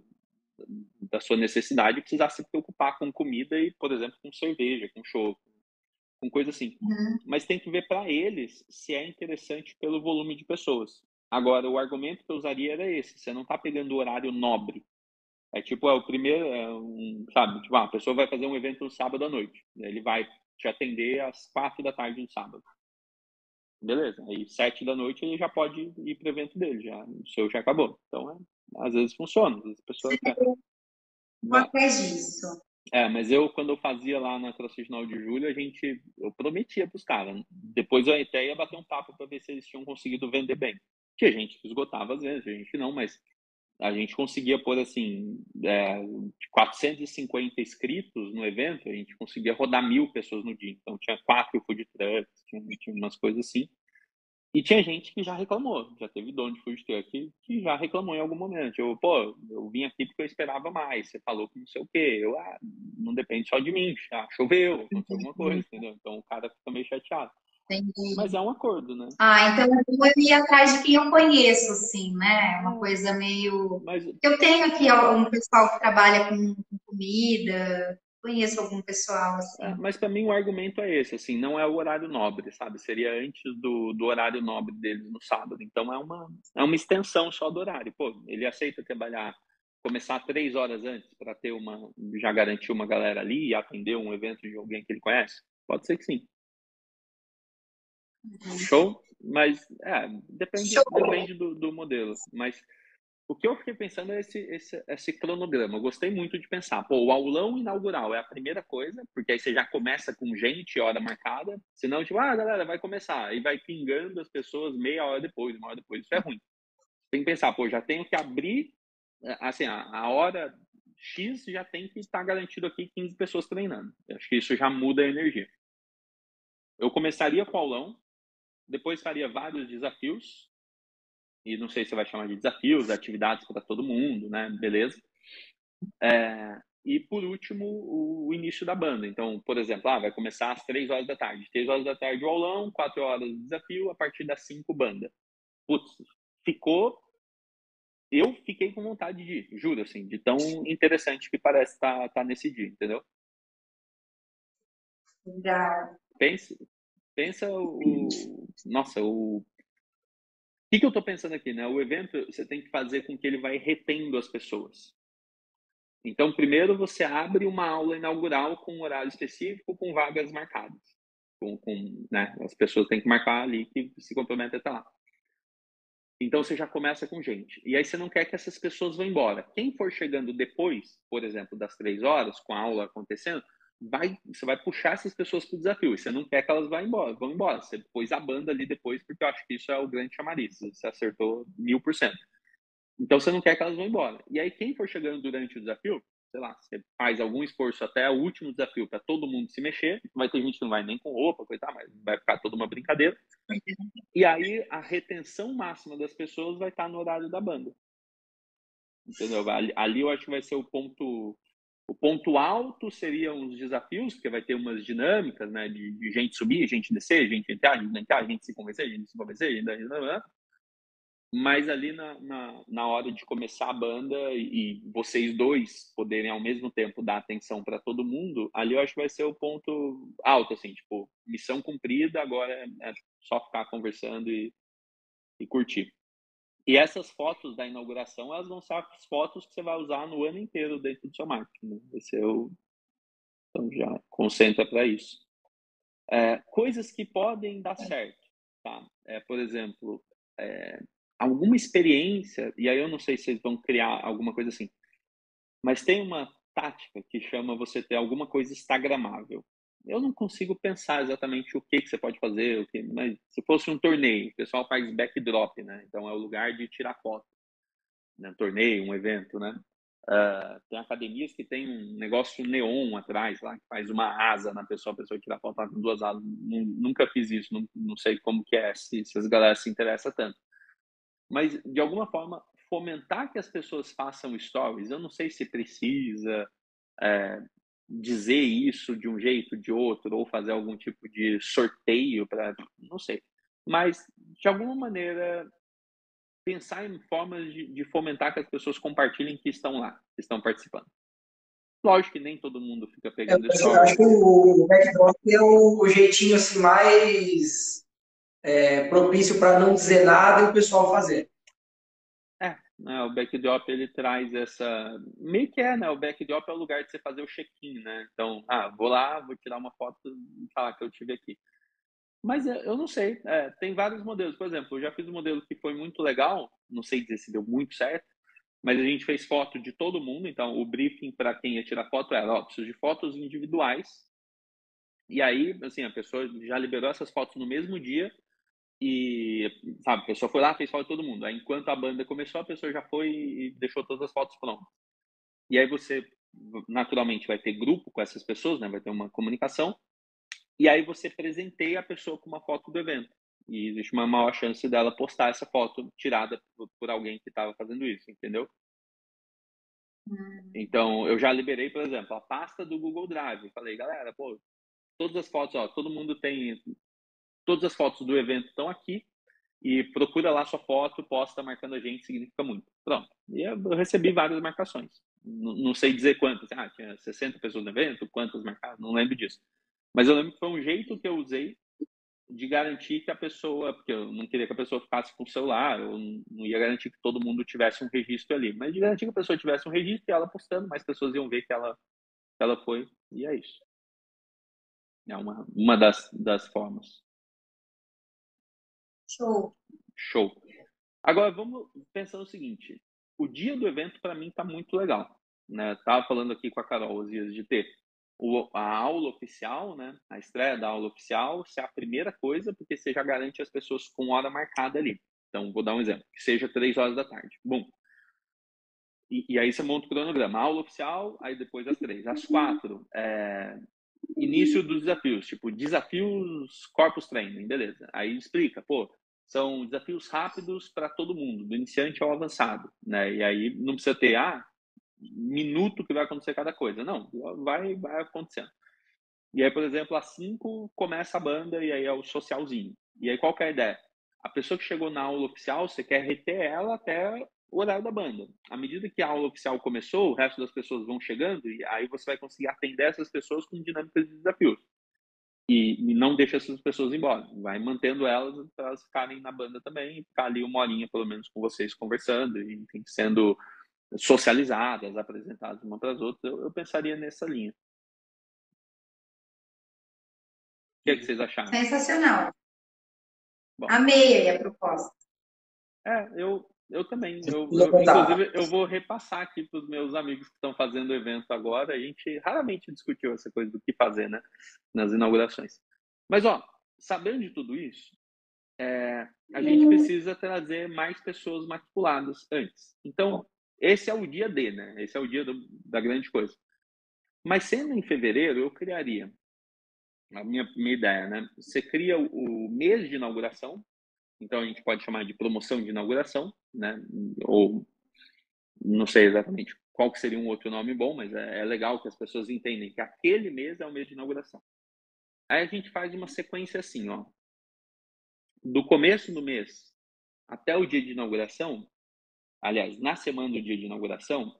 da sua necessidade precisar se preocupar com comida e, por exemplo, com cerveja, com show, com coisa assim. Uhum. Mas tem que ver para eles se é interessante pelo volume de pessoas. Agora, o argumento que eu usaria era esse: você não está pegando o horário nobre. É tipo, é o primeiro, é um, sabe? Tipo, ah, a pessoa vai fazer um evento no sábado à noite. Ele vai te atender às quatro da tarde no sábado. Beleza. Aí, sete da noite, ele já pode ir para o evento dele. Já, o seu já acabou. Então, é, às vezes funciona. Às vezes a pessoa quer. Vou atrás disso. É, mas eu, quando eu fazia lá na 9 de julho, a gente, eu prometia para os caras. Depois eu até ia bater um papo para ver se eles tinham conseguido vender bem. Tinha gente que esgotava às vezes, a gente não, mas a gente conseguia pôr assim, é, 450 inscritos no evento, a gente conseguia rodar mil pessoas no dia. Então tinha quatro food trucks, tinha, tinha umas coisas assim. E tinha gente que já reclamou, já teve dono de food truck que, que já reclamou em algum momento. Eu, pô, eu vim aqui porque eu esperava mais, você falou que não sei o quê. Eu, ah, não depende só de mim, já choveu, aconteceu alguma coisa, entendeu? Então o cara fica meio chateado. Entendi. Mas é um acordo, né? Ah, então eu ir atrás de quem eu conheço, assim, né? Uma coisa meio. Mas... Eu tenho aqui um pessoal que trabalha com comida, conheço algum pessoal assim. É, mas para mim o argumento é esse, assim, não é o horário nobre, sabe? Seria antes do, do horário nobre deles no sábado. Então é uma, é uma extensão só do horário. Pô, ele aceita trabalhar, começar três horas antes para ter uma, já garantir uma galera ali e atender um evento de alguém que ele conhece? Pode ser que sim. Uhum. Show? Mas é, depende, Show. depende do, do modelo. Mas o que eu fiquei pensando é esse, esse, esse cronograma. Eu gostei muito de pensar. Pô, o aulão inaugural é a primeira coisa, porque aí você já começa com gente, hora marcada. Senão, tipo, ah, galera, vai começar. E vai pingando as pessoas meia hora depois, uma hora depois. Isso é ruim. Tem que pensar, pô, já tenho que abrir, é, assim, a, a hora X já tem que estar garantido aqui 15 pessoas treinando. Eu acho que isso já muda a energia. Eu começaria com o aulão, depois faria vários desafios, e não sei se você vai chamar de desafios, atividades para todo mundo, né? Beleza. É, e por último, o, início da banda. Então, por exemplo, ah, vai começar às três horas da tarde. Três horas da tarde o aulão, quatro horas de desafio, a partir das cinco banda. Putz, ficou. Eu fiquei com vontade de ir, juro, assim, de tão interessante que parece estar tá, tá nesse dia, entendeu? Legal. Pensa, pensa o. Nossa, o o que, que eu estou pensando aqui? Né? O evento você tem que fazer com que ele vai retendo as pessoas. Então, primeiro você abre uma aula inaugural com um horário específico, com vagas marcadas. Com, com, né? As pessoas têm que marcar ali que se comprometem a estar lá. Então você já começa com gente. E aí você não quer que essas pessoas vão embora. Quem for chegando depois, por exemplo, das três horas, com a aula acontecendo, vai, você vai puxar essas pessoas para o desafio. E você não quer que elas vão embora, vão embora. Você pôs a banda ali depois, porque eu acho que isso é o grande chamariz. Você acertou mil por cento. Então você não quer que elas vão embora. E aí, quem for chegando durante o desafio, sei lá, você faz algum esforço até o último desafio para todo mundo se mexer, vai ter gente que não vai nem com roupa, coisa, mas vai ficar toda uma brincadeira. E aí a retenção máxima das pessoas vai estar no horário da banda. Entendeu? Ali, ali eu acho que vai ser o ponto o ponto alto seriam os desafios, porque vai ter umas dinâmicas, né, de, de gente subir, gente descer, gente entrar, gente entrar, gente se convencer, gente se convencer, gente... mas ali na, na, na, hora de começar a banda e, e vocês dois poderem ao mesmo tempo dar atenção para todo mundo, ali eu acho que vai ser o ponto alto, assim, tipo, missão cumprida, agora é, é só ficar conversando e, e curtir. E essas fotos da inauguração, elas vão ser as fotos que você vai usar no ano inteiro dentro do seu marketing. Né? Esse é o... Então já concentra para isso. É, coisas que podem dar certo. Tá? É, por exemplo, é, alguma experiência, e aí eu não sei se vocês vão criar alguma coisa assim, mas tem uma tática que chama você ter alguma coisa instagramável eu não consigo pensar exatamente o que, que você pode fazer, o que, mas se fosse um torneio, o pessoal faz backdrop, né? Então é o lugar de tirar foto, né? Um torneio, um evento, né? Uh, tem academias que tem um negócio neon atrás lá, que faz uma asa na pessoa, a pessoa tira foto com duas asas. Nunca fiz isso, não, não sei como que é, se, se as galera se interessa tanto. Mas, de alguma forma, fomentar que as pessoas façam stories, eu não sei se precisa, é, dizer isso de um jeito, de outro, ou fazer algum tipo de sorteio para, não sei. Mas, de alguma maneira, pensar em formas de, de, fomentar que as pessoas compartilhem que estão lá, que estão participando. Lógico que nem todo mundo fica pegando é, Eu acho que o backdrop é o jeitinho assim, mais é, propício para não dizer nada e o pessoal fazer. Né? O backdrop ele traz essa meio que é, né? O backdrop é o lugar de você fazer o check-in, né? Então, ah, vou lá, vou tirar uma foto e falar que eu tive aqui. Mas é, eu não sei, é, tem vários modelos. Por exemplo, eu já fiz um modelo que foi muito legal, não sei dizer se deu muito certo, mas a gente fez foto de todo mundo. Então, o briefing para quem ia tirar foto era: ó, preciso de fotos individuais. E aí, assim, a pessoa já liberou essas fotos no mesmo dia e, sabe, a pessoa foi lá, fez foto de todo mundo. Aí, enquanto a banda começou, a pessoa já foi e deixou todas as fotos prontas. E aí você, naturalmente, vai ter grupo com essas pessoas, né? Vai ter uma comunicação. E aí você presenteia a pessoa com uma foto do evento. E existe uma maior chance dela postar essa foto tirada por, alguém que estava fazendo isso, entendeu? Hum. Então, eu já liberei, por exemplo, a pasta do Google Drive. Falei, galera, pô, todas as fotos, ó, todo mundo tem Todas as fotos do evento estão aqui e procura lá sua foto, posta marcando a gente, significa muito. Pronto. E eu recebi várias marcações. Não, não sei dizer quantas. Ah, tinha 60 pessoas no evento, quantas marcaram, não lembro disso. Mas eu lembro que foi um jeito que eu usei de garantir que a pessoa, porque eu não queria que a pessoa ficasse com o celular, eu não ia garantir que todo mundo tivesse um registro ali, mas de garantir que a pessoa tivesse um registro e ela postando, mais pessoas iam ver que ela, que ela foi, e é isso. É uma, uma das, das formas. Show. Show. Agora vamos pensar o seguinte: o dia do evento para mim está muito legal. Né? Tava falando aqui com a Carol os dias de ter o, a aula oficial, né? A estreia da aula oficial, se é a primeira coisa, porque você já garante as pessoas com hora marcada ali. Então, vou dar um exemplo: que seja três horas da tarde. Bom. E, e, aí você monta o cronograma. Aula oficial, aí depois às três. Às quatro, é, início dos desafios, tipo, desafios corpus training, beleza. Aí explica, pô, são desafios rápidos para todo mundo, do iniciante ao avançado, né? E aí não precisa ter, ah, minuto que vai acontecer cada coisa. Não, vai, vai acontecendo. E aí, por exemplo, às 5 começa a banda e aí é o socialzinho. E aí qual que é a ideia? A pessoa que chegou na aula oficial, você quer reter ela até o horário da banda. À medida que a aula oficial começou, o resto das pessoas vão chegando e aí você vai conseguir atender essas pessoas com dinâmicas de desafios. E, e não deixa essas pessoas embora. Vai mantendo elas para elas ficarem na banda também e ficar ali uma horinha, pelo menos, com vocês conversando e enfim, sendo socializadas, apresentadas uma para as outras. Eu, eu, pensaria nessa linha. O que, é que vocês acharam? Sensacional. Bom. Amei a proposta. É, eu, eu também. Eu, eu, inclusive, eu vou repassar aqui para os meus amigos que estão fazendo o evento agora. A gente raramente discutiu essa coisa do que fazer, né? Nas inaugurações. Mas, ó, sabendo de tudo isso, é, a gente uhum. precisa trazer mais pessoas matriculadas antes. Então, esse é o dia D, né? Esse é o dia do, da grande coisa. Mas sendo em fevereiro, eu criaria a minha, minha ideia, né? Você cria o, o mês de inauguração, então a gente pode chamar de promoção de inauguração, né? Ou não sei exatamente qual que seria um outro nome bom, mas é, é legal que as pessoas entendem que aquele mês é o mês de inauguração. Aí a gente faz uma sequência assim, ó. Do começo do mês até o dia de inauguração, aliás, na semana do dia de inauguração,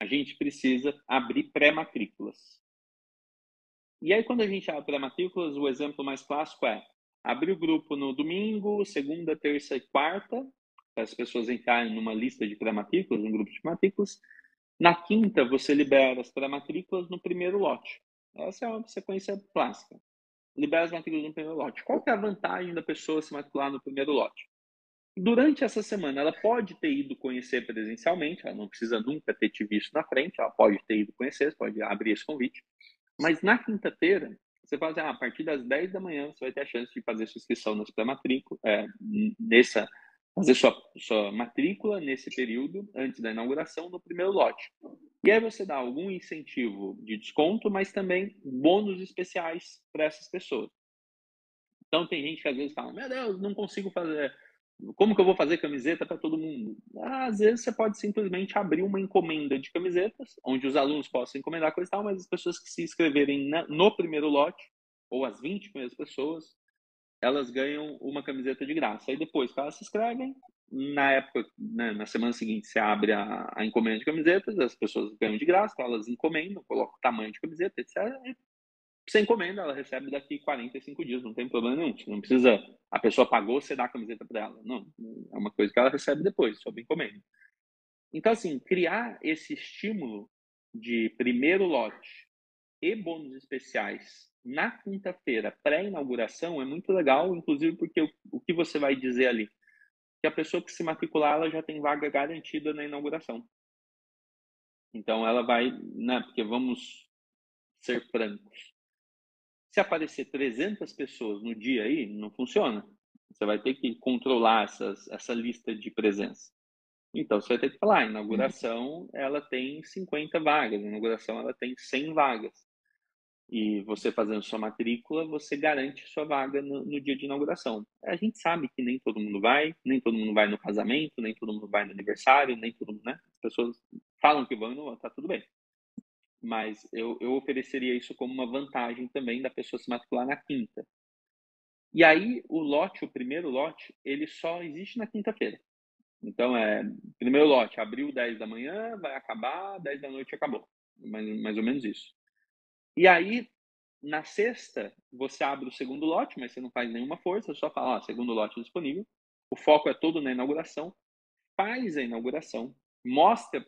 a gente precisa abrir pré-matrículas. E aí, quando a gente abre pré-matrículas, o exemplo mais clássico é abrir o grupo no domingo, segunda, terça e quarta, para as pessoas entrarem numa lista de pré-matrículas, um grupo de matrículas. Na quinta, você libera as pré-matrículas no primeiro lote. Essa é uma sequência clássica. Libera as matrículas no primeiro lote. Qual é a vantagem da pessoa se matricular no primeiro lote? Durante essa semana, ela pode ter ido conhecer presencialmente, ela não precisa nunca ter te visto na frente, ela pode ter ido conhecer, pode abrir esse convite. Mas na quinta-feira, você fala assim, ah, a partir das 10 da manhã, você vai ter a chance de fazer sua inscrição nas pré-matrícula, é, nessa, fazer sua, sua matrícula nesse período, antes da inauguração, no primeiro lote. E aí você dá algum incentivo de desconto, mas também bônus especiais para essas pessoas. Então tem gente que às vezes fala, meu Deus, não consigo fazer como que eu vou fazer camiseta para todo mundo? Às vezes você pode simplesmente abrir uma encomenda de camisetas, onde os alunos possam encomendar coisa e tal, mas as pessoas que se inscreverem no primeiro lote, ou as 20 primeiras pessoas, elas ganham uma camiseta de graça. Aí depois que elas se inscrevem, na época, né, na semana seguinte, você abre a, a, encomenda de camisetas, as pessoas ganham de graça, elas encomendam, colocam o tamanho de camiseta, etc. E você encomenda, ela recebe daqui 45 dias, não tem problema nenhum. Você não precisa, a pessoa pagou, você dá a camiseta para ela. Não, é uma coisa que ela recebe depois, sob encomenda. Então, assim, criar esse estímulo de primeiro lote e bônus especiais na quinta-feira, pré-inauguração, é muito legal, inclusive porque o, o que você vai dizer ali? Que a pessoa que se matricular, ela já tem vaga garantida na inauguração. Então, ela vai, né, porque vamos ser francos, se aparecer 300 pessoas no dia aí, não funciona. Você vai ter que controlar essas, essa lista de presença. Então, você vai ter que falar, a inauguração, ela tem 50 vagas, a inauguração, ela tem 100 vagas. E você fazendo sua matrícula, você garante sua vaga no, no dia de inauguração. A gente sabe que nem todo mundo vai, nem todo mundo vai no casamento, nem todo mundo vai no aniversário, nem todo mundo, né? As pessoas falam que vão e não vão, tá tudo bem mas eu, eu ofereceria isso como uma vantagem também da pessoa se matricular na quinta. E aí, o lote, o primeiro lote, ele só existe na quinta-feira. Então, é primeiro lote, abriu 10 da manhã, vai acabar, 10 da noite acabou. Mais, mais ou menos isso. E aí, na sexta, você abre o segundo lote, mas você não faz nenhuma força, só fala, ó, segundo lote disponível. O foco é todo na inauguração. Faz a inauguração, mostra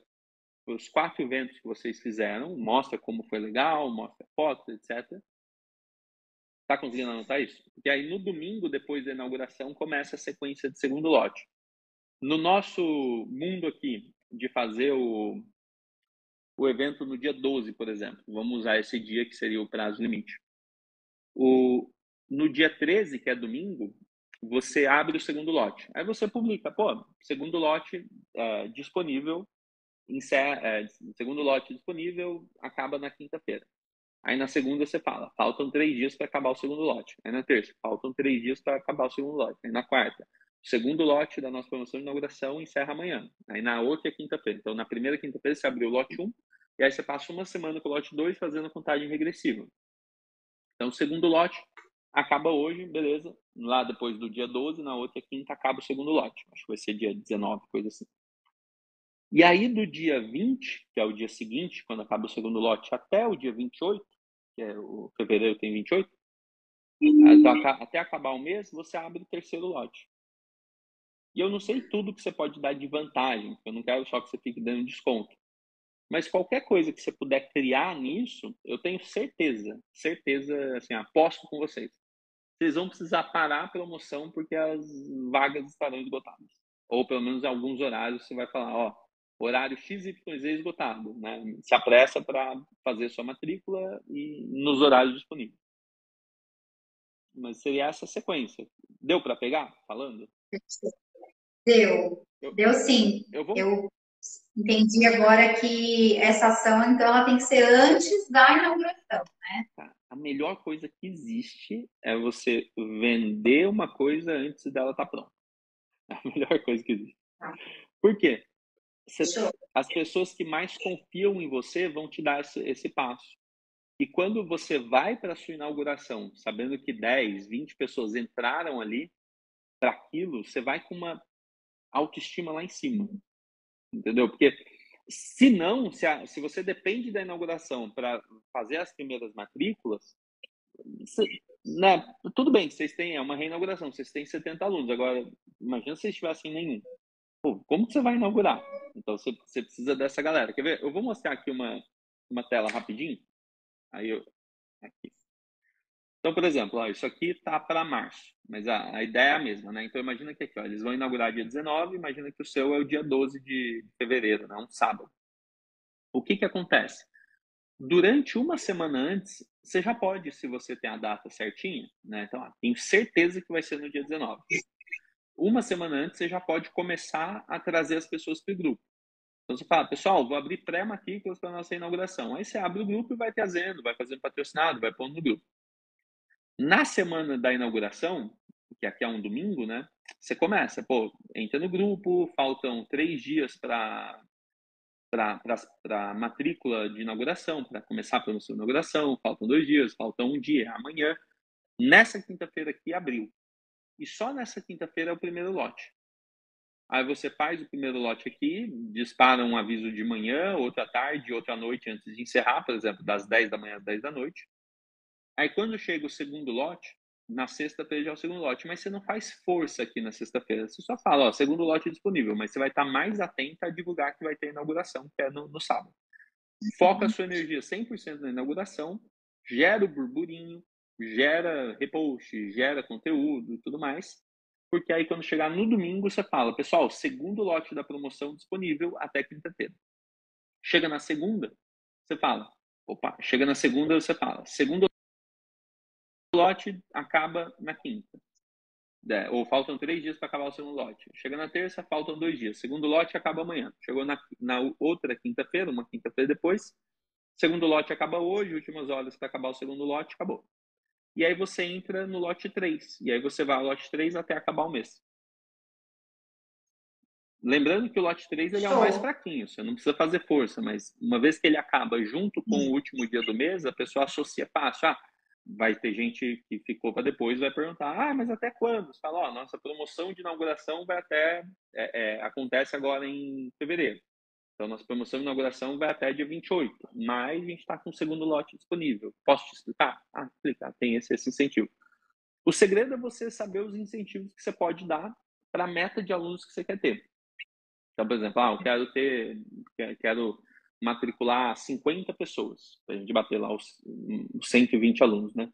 os quatro eventos que vocês fizeram, mostra como foi legal, mostra fotos, etc. Tá conseguindo anotar isso? Porque aí no domingo, depois da inauguração, começa a sequência de segundo lote. No nosso mundo aqui, de fazer o, o evento no dia 12, por exemplo, vamos usar esse dia que seria o prazo limite. O, no dia 13, que é domingo, você abre o segundo lote. Aí você publica, pô, segundo lote uh, disponível encerra, é, segundo lote disponível acaba na quinta-feira. Aí na segunda você fala, faltam três dias para acabar o segundo lote. Aí na terça, faltam três dias para acabar o segundo lote. Aí na quarta, o segundo lote da nossa promoção de inauguração encerra amanhã. Aí na outra quinta-feira. Então na primeira quinta-feira você abriu o lote 1, e aí você passa uma semana com o lote 2 fazendo a contagem regressiva. Então o segundo lote acaba hoje, beleza. Lá depois do dia 12, na outra quinta acaba o segundo lote. Acho que vai ser dia 19, coisa assim. E aí, do dia 20, que é o dia seguinte, quando acaba o segundo lote, até o dia 28, que é o fevereiro tem 28, então, até acabar o mês, você abre o terceiro lote. E eu não sei tudo que você pode dar de vantagem, eu não quero só que você fique dando desconto. Mas qualquer coisa que você puder criar nisso, eu tenho certeza, certeza, assim, aposto com vocês. Vocês vão precisar parar a promoção porque as vagas estarão esgotadas. Ou pelo menos em alguns horários você vai falar, ó, horário XYZ esgotado, né? Se apressa para fazer sua matrícula e nos horários disponíveis. Mas seria essa sequência. Deu para pegar falando? Deu. Eu, Deu sim. Eu, vou... eu Entendi agora que essa ação, então, ela tem que ser antes da inauguração, né? Tá. A melhor coisa que existe é você vender uma coisa antes dela estar tá pronta. É a melhor coisa que existe. Tá. Por quê? Você, as pessoas que mais confiam em você vão te dar esse, esse passo. E quando você vai para a sua inauguração, sabendo que 10, 20 pessoas entraram ali para aquilo, você vai com uma autoestima lá em cima. Entendeu? Porque se não, se, a, se você depende da inauguração para fazer as primeiras matrículas, você, né, tudo bem, vocês têm é uma reinauguração, vocês têm 70 alunos. Agora, imagina se vocês tivessem nenhum. Pô, como que você vai inaugurar? Então, você, você precisa dessa galera. Quer ver? Eu vou mostrar aqui uma, uma tela rapidinho. Aí eu. Aqui. Então, por exemplo, ó, isso aqui tá para março, mas a, a, ideia é a mesma, né? Então, imagina que aqui, ó, eles vão inaugurar dia 19, imagina que o seu é o dia 12 de fevereiro, né? Um sábado. O que que acontece? Durante uma semana antes, você já pode, se você tem a data certinha, né? Então, ó, tenho certeza que vai ser no dia 19. Uma semana antes, você já pode começar a trazer as pessoas para o grupo. Então você fala, pessoal, vou abrir pré-matrículas para nossa inauguração. Aí você abre o grupo e vai trazendo, vai fazendo patrocinado, vai pondo no grupo. Na semana da inauguração, que aqui é um domingo, né? Você começa, pô, entra no grupo, faltam três dias para para matrícula de inauguração, para começar a promoção inauguração, faltam dois dias, faltam um dia, amanhã. Nessa quinta-feira aqui abriu. E só nessa quinta-feira é o primeiro lote. Aí você faz o primeiro lote aqui, dispara um aviso de manhã, outro à tarde, outro à noite antes de encerrar, por exemplo, das 10 da manhã às 10 da noite. Aí quando chega o segundo lote, na sexta-feira já é o segundo lote, mas você não faz força aqui na sexta-feira. Você só fala, ó, segundo lote disponível, mas você vai estar mais atento a divulgar que vai ter inauguração, que é no, no sábado. Foca a sua energia 100% na inauguração, gera o burburinho, gera repost, gera conteúdo e tudo mais, porque aí quando chegar no domingo você fala, pessoal, segundo lote da promoção disponível até quinta-feira. Chega na segunda, você fala, opa, chega na segunda você fala, segundo lote acaba na quinta. É, ou faltam três dias para acabar o segundo lote. Chega na terça, faltam dois dias. Segundo lote acaba amanhã. Chegou na, na outra quinta-feira, uma quinta-feira depois. Segundo lote acaba hoje, últimas horas para acabar o segundo lote, acabou e aí você entra no lote 3. E aí você vai ao lote 3 até acabar o mês. Lembrando que o lote 3 ele é o mais fraquinho, você não precisa fazer força, mas uma vez que ele acaba junto com o último dia do mês, a pessoa associa fácil. Ah, vai ter gente que ficou para depois vai perguntar, ah, mas até quando? Você fala, ó, nossa promoção de inauguração vai até, é, é, acontece agora em fevereiro. Então, nossa promoção de inauguração vai até dia 28, mas a gente está com o segundo lote disponível. Posso te explicar? Ah, explicar. Tem esse, esse incentivo. O segredo é você saber os incentivos que você pode dar para a meta de alunos que você quer ter. Então, por exemplo, ah, eu quero ter, quero matricular 50 pessoas, para a gente bater lá os, os 120 alunos, né?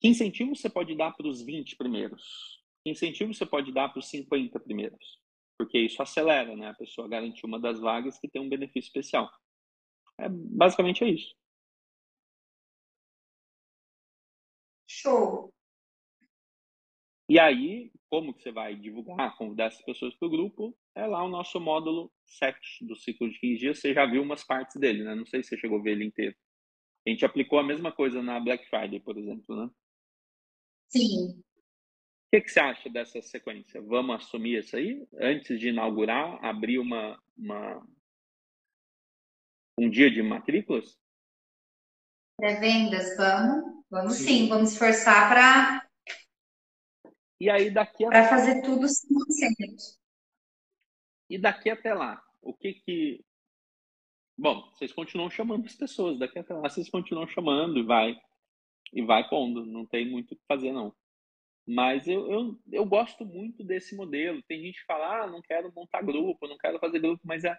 Que incentivo você pode dar para os 20 primeiros? Que incentivo você pode dar para os 50 primeiros? Porque isso acelera, né? A pessoa garantir uma das vagas que tem um benefício especial. É, basicamente é isso. Show. E aí, como que você vai divulgar, convidar essas pessoas para o grupo? É lá o nosso módulo 7 do ciclo de 15 dias. Você já viu umas partes dele, né? Não sei se você chegou a ver ele inteiro. A gente aplicou a mesma coisa na Black Friday, por exemplo, né? Sim que, que você acha dessa sequência? Vamos assumir isso aí? Antes de inaugurar, abrir uma, uma um dia de matrículas? Pré-vendas, vamos. Vamos sim, sim vamos esforçar para. E aí daqui a... Para fazer tudo simultaneamente. E daqui até lá, o que que. Bom, vocês continuam chamando as pessoas, daqui até lá vocês continuam chamando e vai. E vai pondo, não tem muito o que fazer, não. Mas eu, eu, eu gosto muito desse modelo. Tem gente que fala, ah, não quero montar grupo, não quero fazer grupo, mas é,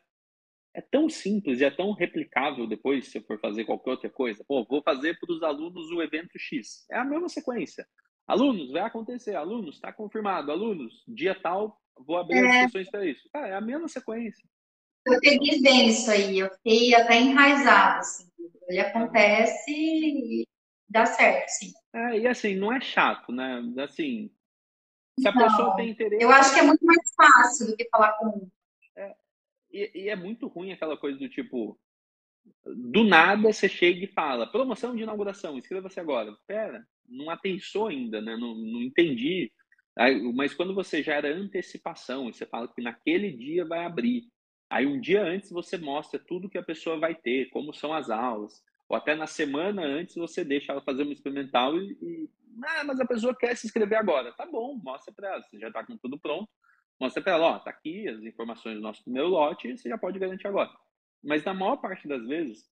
é tão simples e é tão replicável depois, se eu for fazer qualquer outra coisa. Pô, vou fazer para os alunos o evento X. É a mesma sequência. Alunos, vai acontecer. Alunos, está confirmado. Alunos, dia tal, vou abrir é. as sessões para isso. é a mesma sequência. Eu peguei bem isso aí. Eu fiquei até enraizado. Assim. Ele acontece e dá certo, sim. É, e assim, não é chato, né? Assim, se a não, pessoa tem interesse. Eu acho que é muito mais fácil do que falar com. É, e, e, é muito ruim aquela coisa do tipo, do nada você chega e fala, promoção de inauguração, inscreva-se agora. Pera, não atenção ainda, né? Não, não entendi. Aí, mas quando você já era antecipação, você fala que naquele dia vai abrir, aí um dia antes você mostra tudo que a pessoa vai ter, como são as aulas, ou até na semana antes você deixa ela fazer uma experimental e, e ah, mas a pessoa quer se inscrever agora. Tá bom, mostra para ela, você já está com tudo pronto, mostra para ela, ó, tá aqui as informações do nosso primeiro lote, você já pode garantir agora. Mas na maior parte das vezes,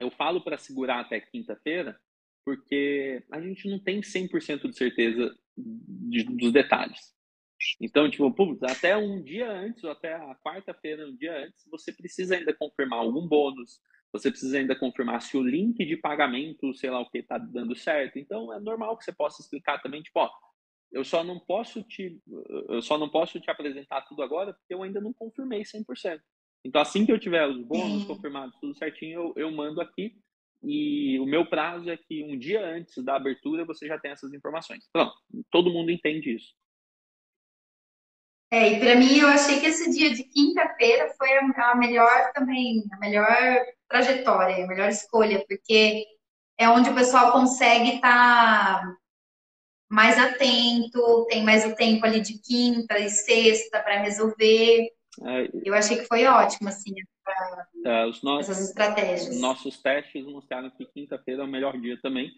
eu falo para segurar até quinta-feira, porque a gente não tem 100% de certeza de, dos detalhes. Então, tipo, putz, até um dia antes, ou até a quarta-feira, um dia antes, você precisa ainda confirmar algum bônus, você precisa ainda confirmar se o link de pagamento, sei lá o que, está dando certo. Então, é normal que você possa explicar também, tipo, ó, eu só não posso te, eu só não posso te apresentar tudo agora porque eu ainda não confirmei 100%. Então, assim que eu tiver os bônus confirmados, tudo certinho, eu, eu mando aqui. E o meu prazo é que um dia antes da abertura você já tem essas informações. Pronto, todo mundo entende isso. É, e para mim eu achei que esse dia de quinta-feira foi a, a, melhor também, a melhor trajetória, a melhor escolha, porque é onde o pessoal consegue estar tá mais atento, tem mais o tempo ali de quinta e sexta para resolver. É, eu achei que foi ótimo, assim, é, os nossos, essas estratégias. Nossos testes mostraram que quinta-feira é o melhor dia também,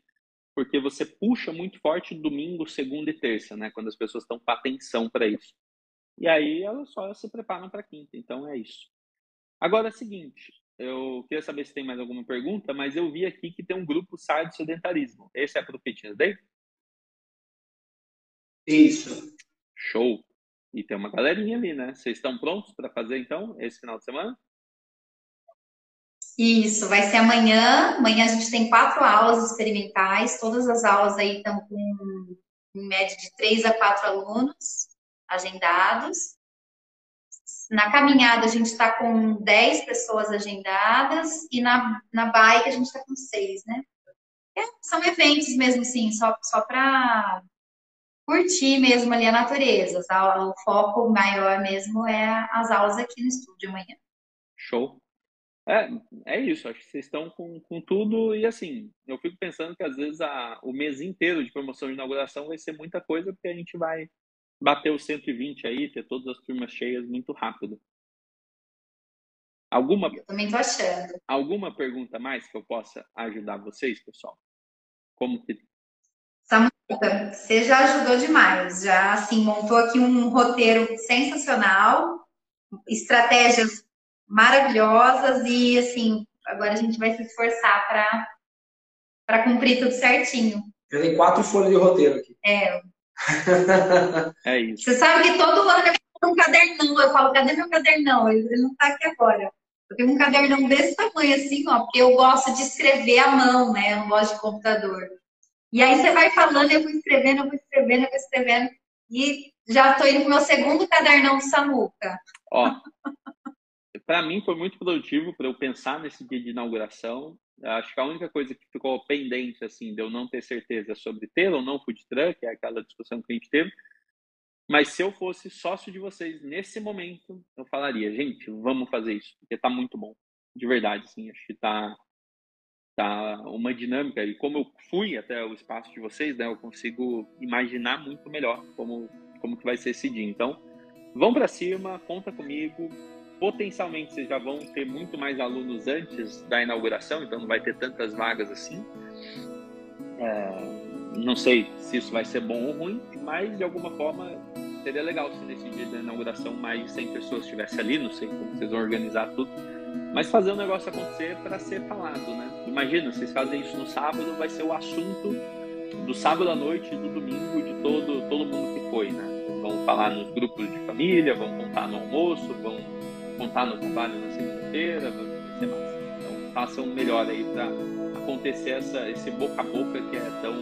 porque você puxa muito forte domingo, segunda e terça, né? Quando as pessoas estão com atenção para isso. E aí elas só se preparam para quinta. Então é isso. Agora é o seguinte, eu queria saber se tem mais alguma pergunta, mas eu vi aqui que tem um grupo Sai do Sedentarismo. Esse é para o Fitness Day? Isso. Show. E tem uma galerinha ali, né? Vocês estão prontos para fazer então esse final de semana? Isso, vai ser amanhã. Amanhã a gente tem quatro aulas experimentais. Todas as aulas aí estão com em média de três a quatro alunos agendados. Na caminhada a gente está com dez pessoas agendadas e na, na bike a gente está com seis, né? É, são eventos mesmo, assim, só, só para curtir mesmo ali a natureza. O foco maior mesmo é as aulas aqui no estúdio amanhã. Show. É, é isso, acho que vocês estão com, com tudo e assim, eu fico pensando que às vezes a, o mês inteiro de promoção de inauguração vai ser muita coisa porque a gente vai bater os 120 aí, ter todas as turmas cheias muito rápido. Alguma, eu também tô achando. Alguma pergunta mais que eu possa ajudar vocês, pessoal? Como que Samuca, você já ajudou demais, já assim montou aqui um roteiro sensacional, estratégias maravilhosas e assim agora a gente vai se esforçar para para cumprir tudo certinho. Eu tenho quatro folhas de roteiro aqui. É. é isso. Você sabe que todo ano eu tenho um cadernão. Eu falo, cadê meu cadernão? Ele não está aqui agora. Eu tenho um cadernão desse tamanho assim, ó, porque eu gosto de escrever à mão, né? Eu não gosto de computador. E aí você vai falando, eu vou escrevendo, eu vou escrevendo, eu vou escrevendo. E já estou indo pro meu segundo cadernão de Samuca. Ó, para mim foi muito produtivo para eu pensar nesse dia de inauguração. Acho que a única coisa que ficou pendente, assim, de eu não ter certeza sobre ter ou não food truck, é aquela discussão que a gente teve. Mas se eu fosse sócio de vocês nesse momento, eu falaria, gente, vamos fazer isso, porque tá muito bom. De verdade, assim, acho que tá, tá uma dinâmica. E como eu fui até o espaço de vocês, né, eu consigo imaginar muito melhor como, como que vai ser esse dia. Então, vão para cima, conta comigo, Potencialmente vocês já vão ter muito mais alunos antes da inauguração, então não vai ter tantas vagas assim. É, não sei se isso vai ser bom ou ruim, mas de alguma forma seria legal se nesse dia da inauguração mais de 100 pessoas estivessem ali, não sei como vocês vão organizar tudo, mas fazer o negócio acontecer para ser falado, né? Imagina, vocês fazem isso no sábado, vai ser o assunto do sábado à noite do domingo de todo, todo mundo que foi, né? Vão falar nos grupos de família, vão contar no almoço, vão contar no trabalho na segunda-feira, vai ser massa. Então façam melhor aí para acontecer essa, esse boca a boca que é tão,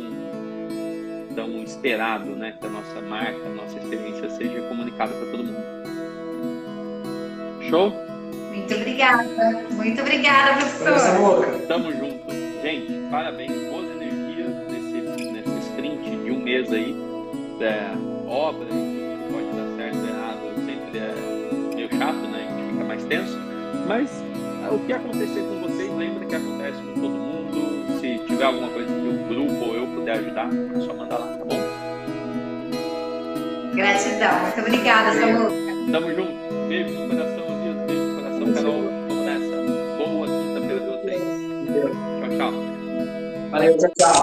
tão esperado, né? Que a nossa marca, a nossa experiência seja comunicada para todo mundo. Show? Muito obrigada. Muito obrigada, professor. Tamo junto. Gente, parabéns, boas energias nesse, nesse sprint de um mês aí. É, obra, extenso, mas o que acontecer com vocês, lembra que acontece com todo mundo. Se tiver alguma coisa que o grupo ou eu puder ajudar, é só mandar lá, tá bom? Gratidão, muito obrigada, Samuca. Tamo junto. Beijo no coração, Dias, beijo no coração, Carol. Vamos nessa. Boa quinta-feira pra vocês. Tchau, tchau. Valeu, tchau, tchau.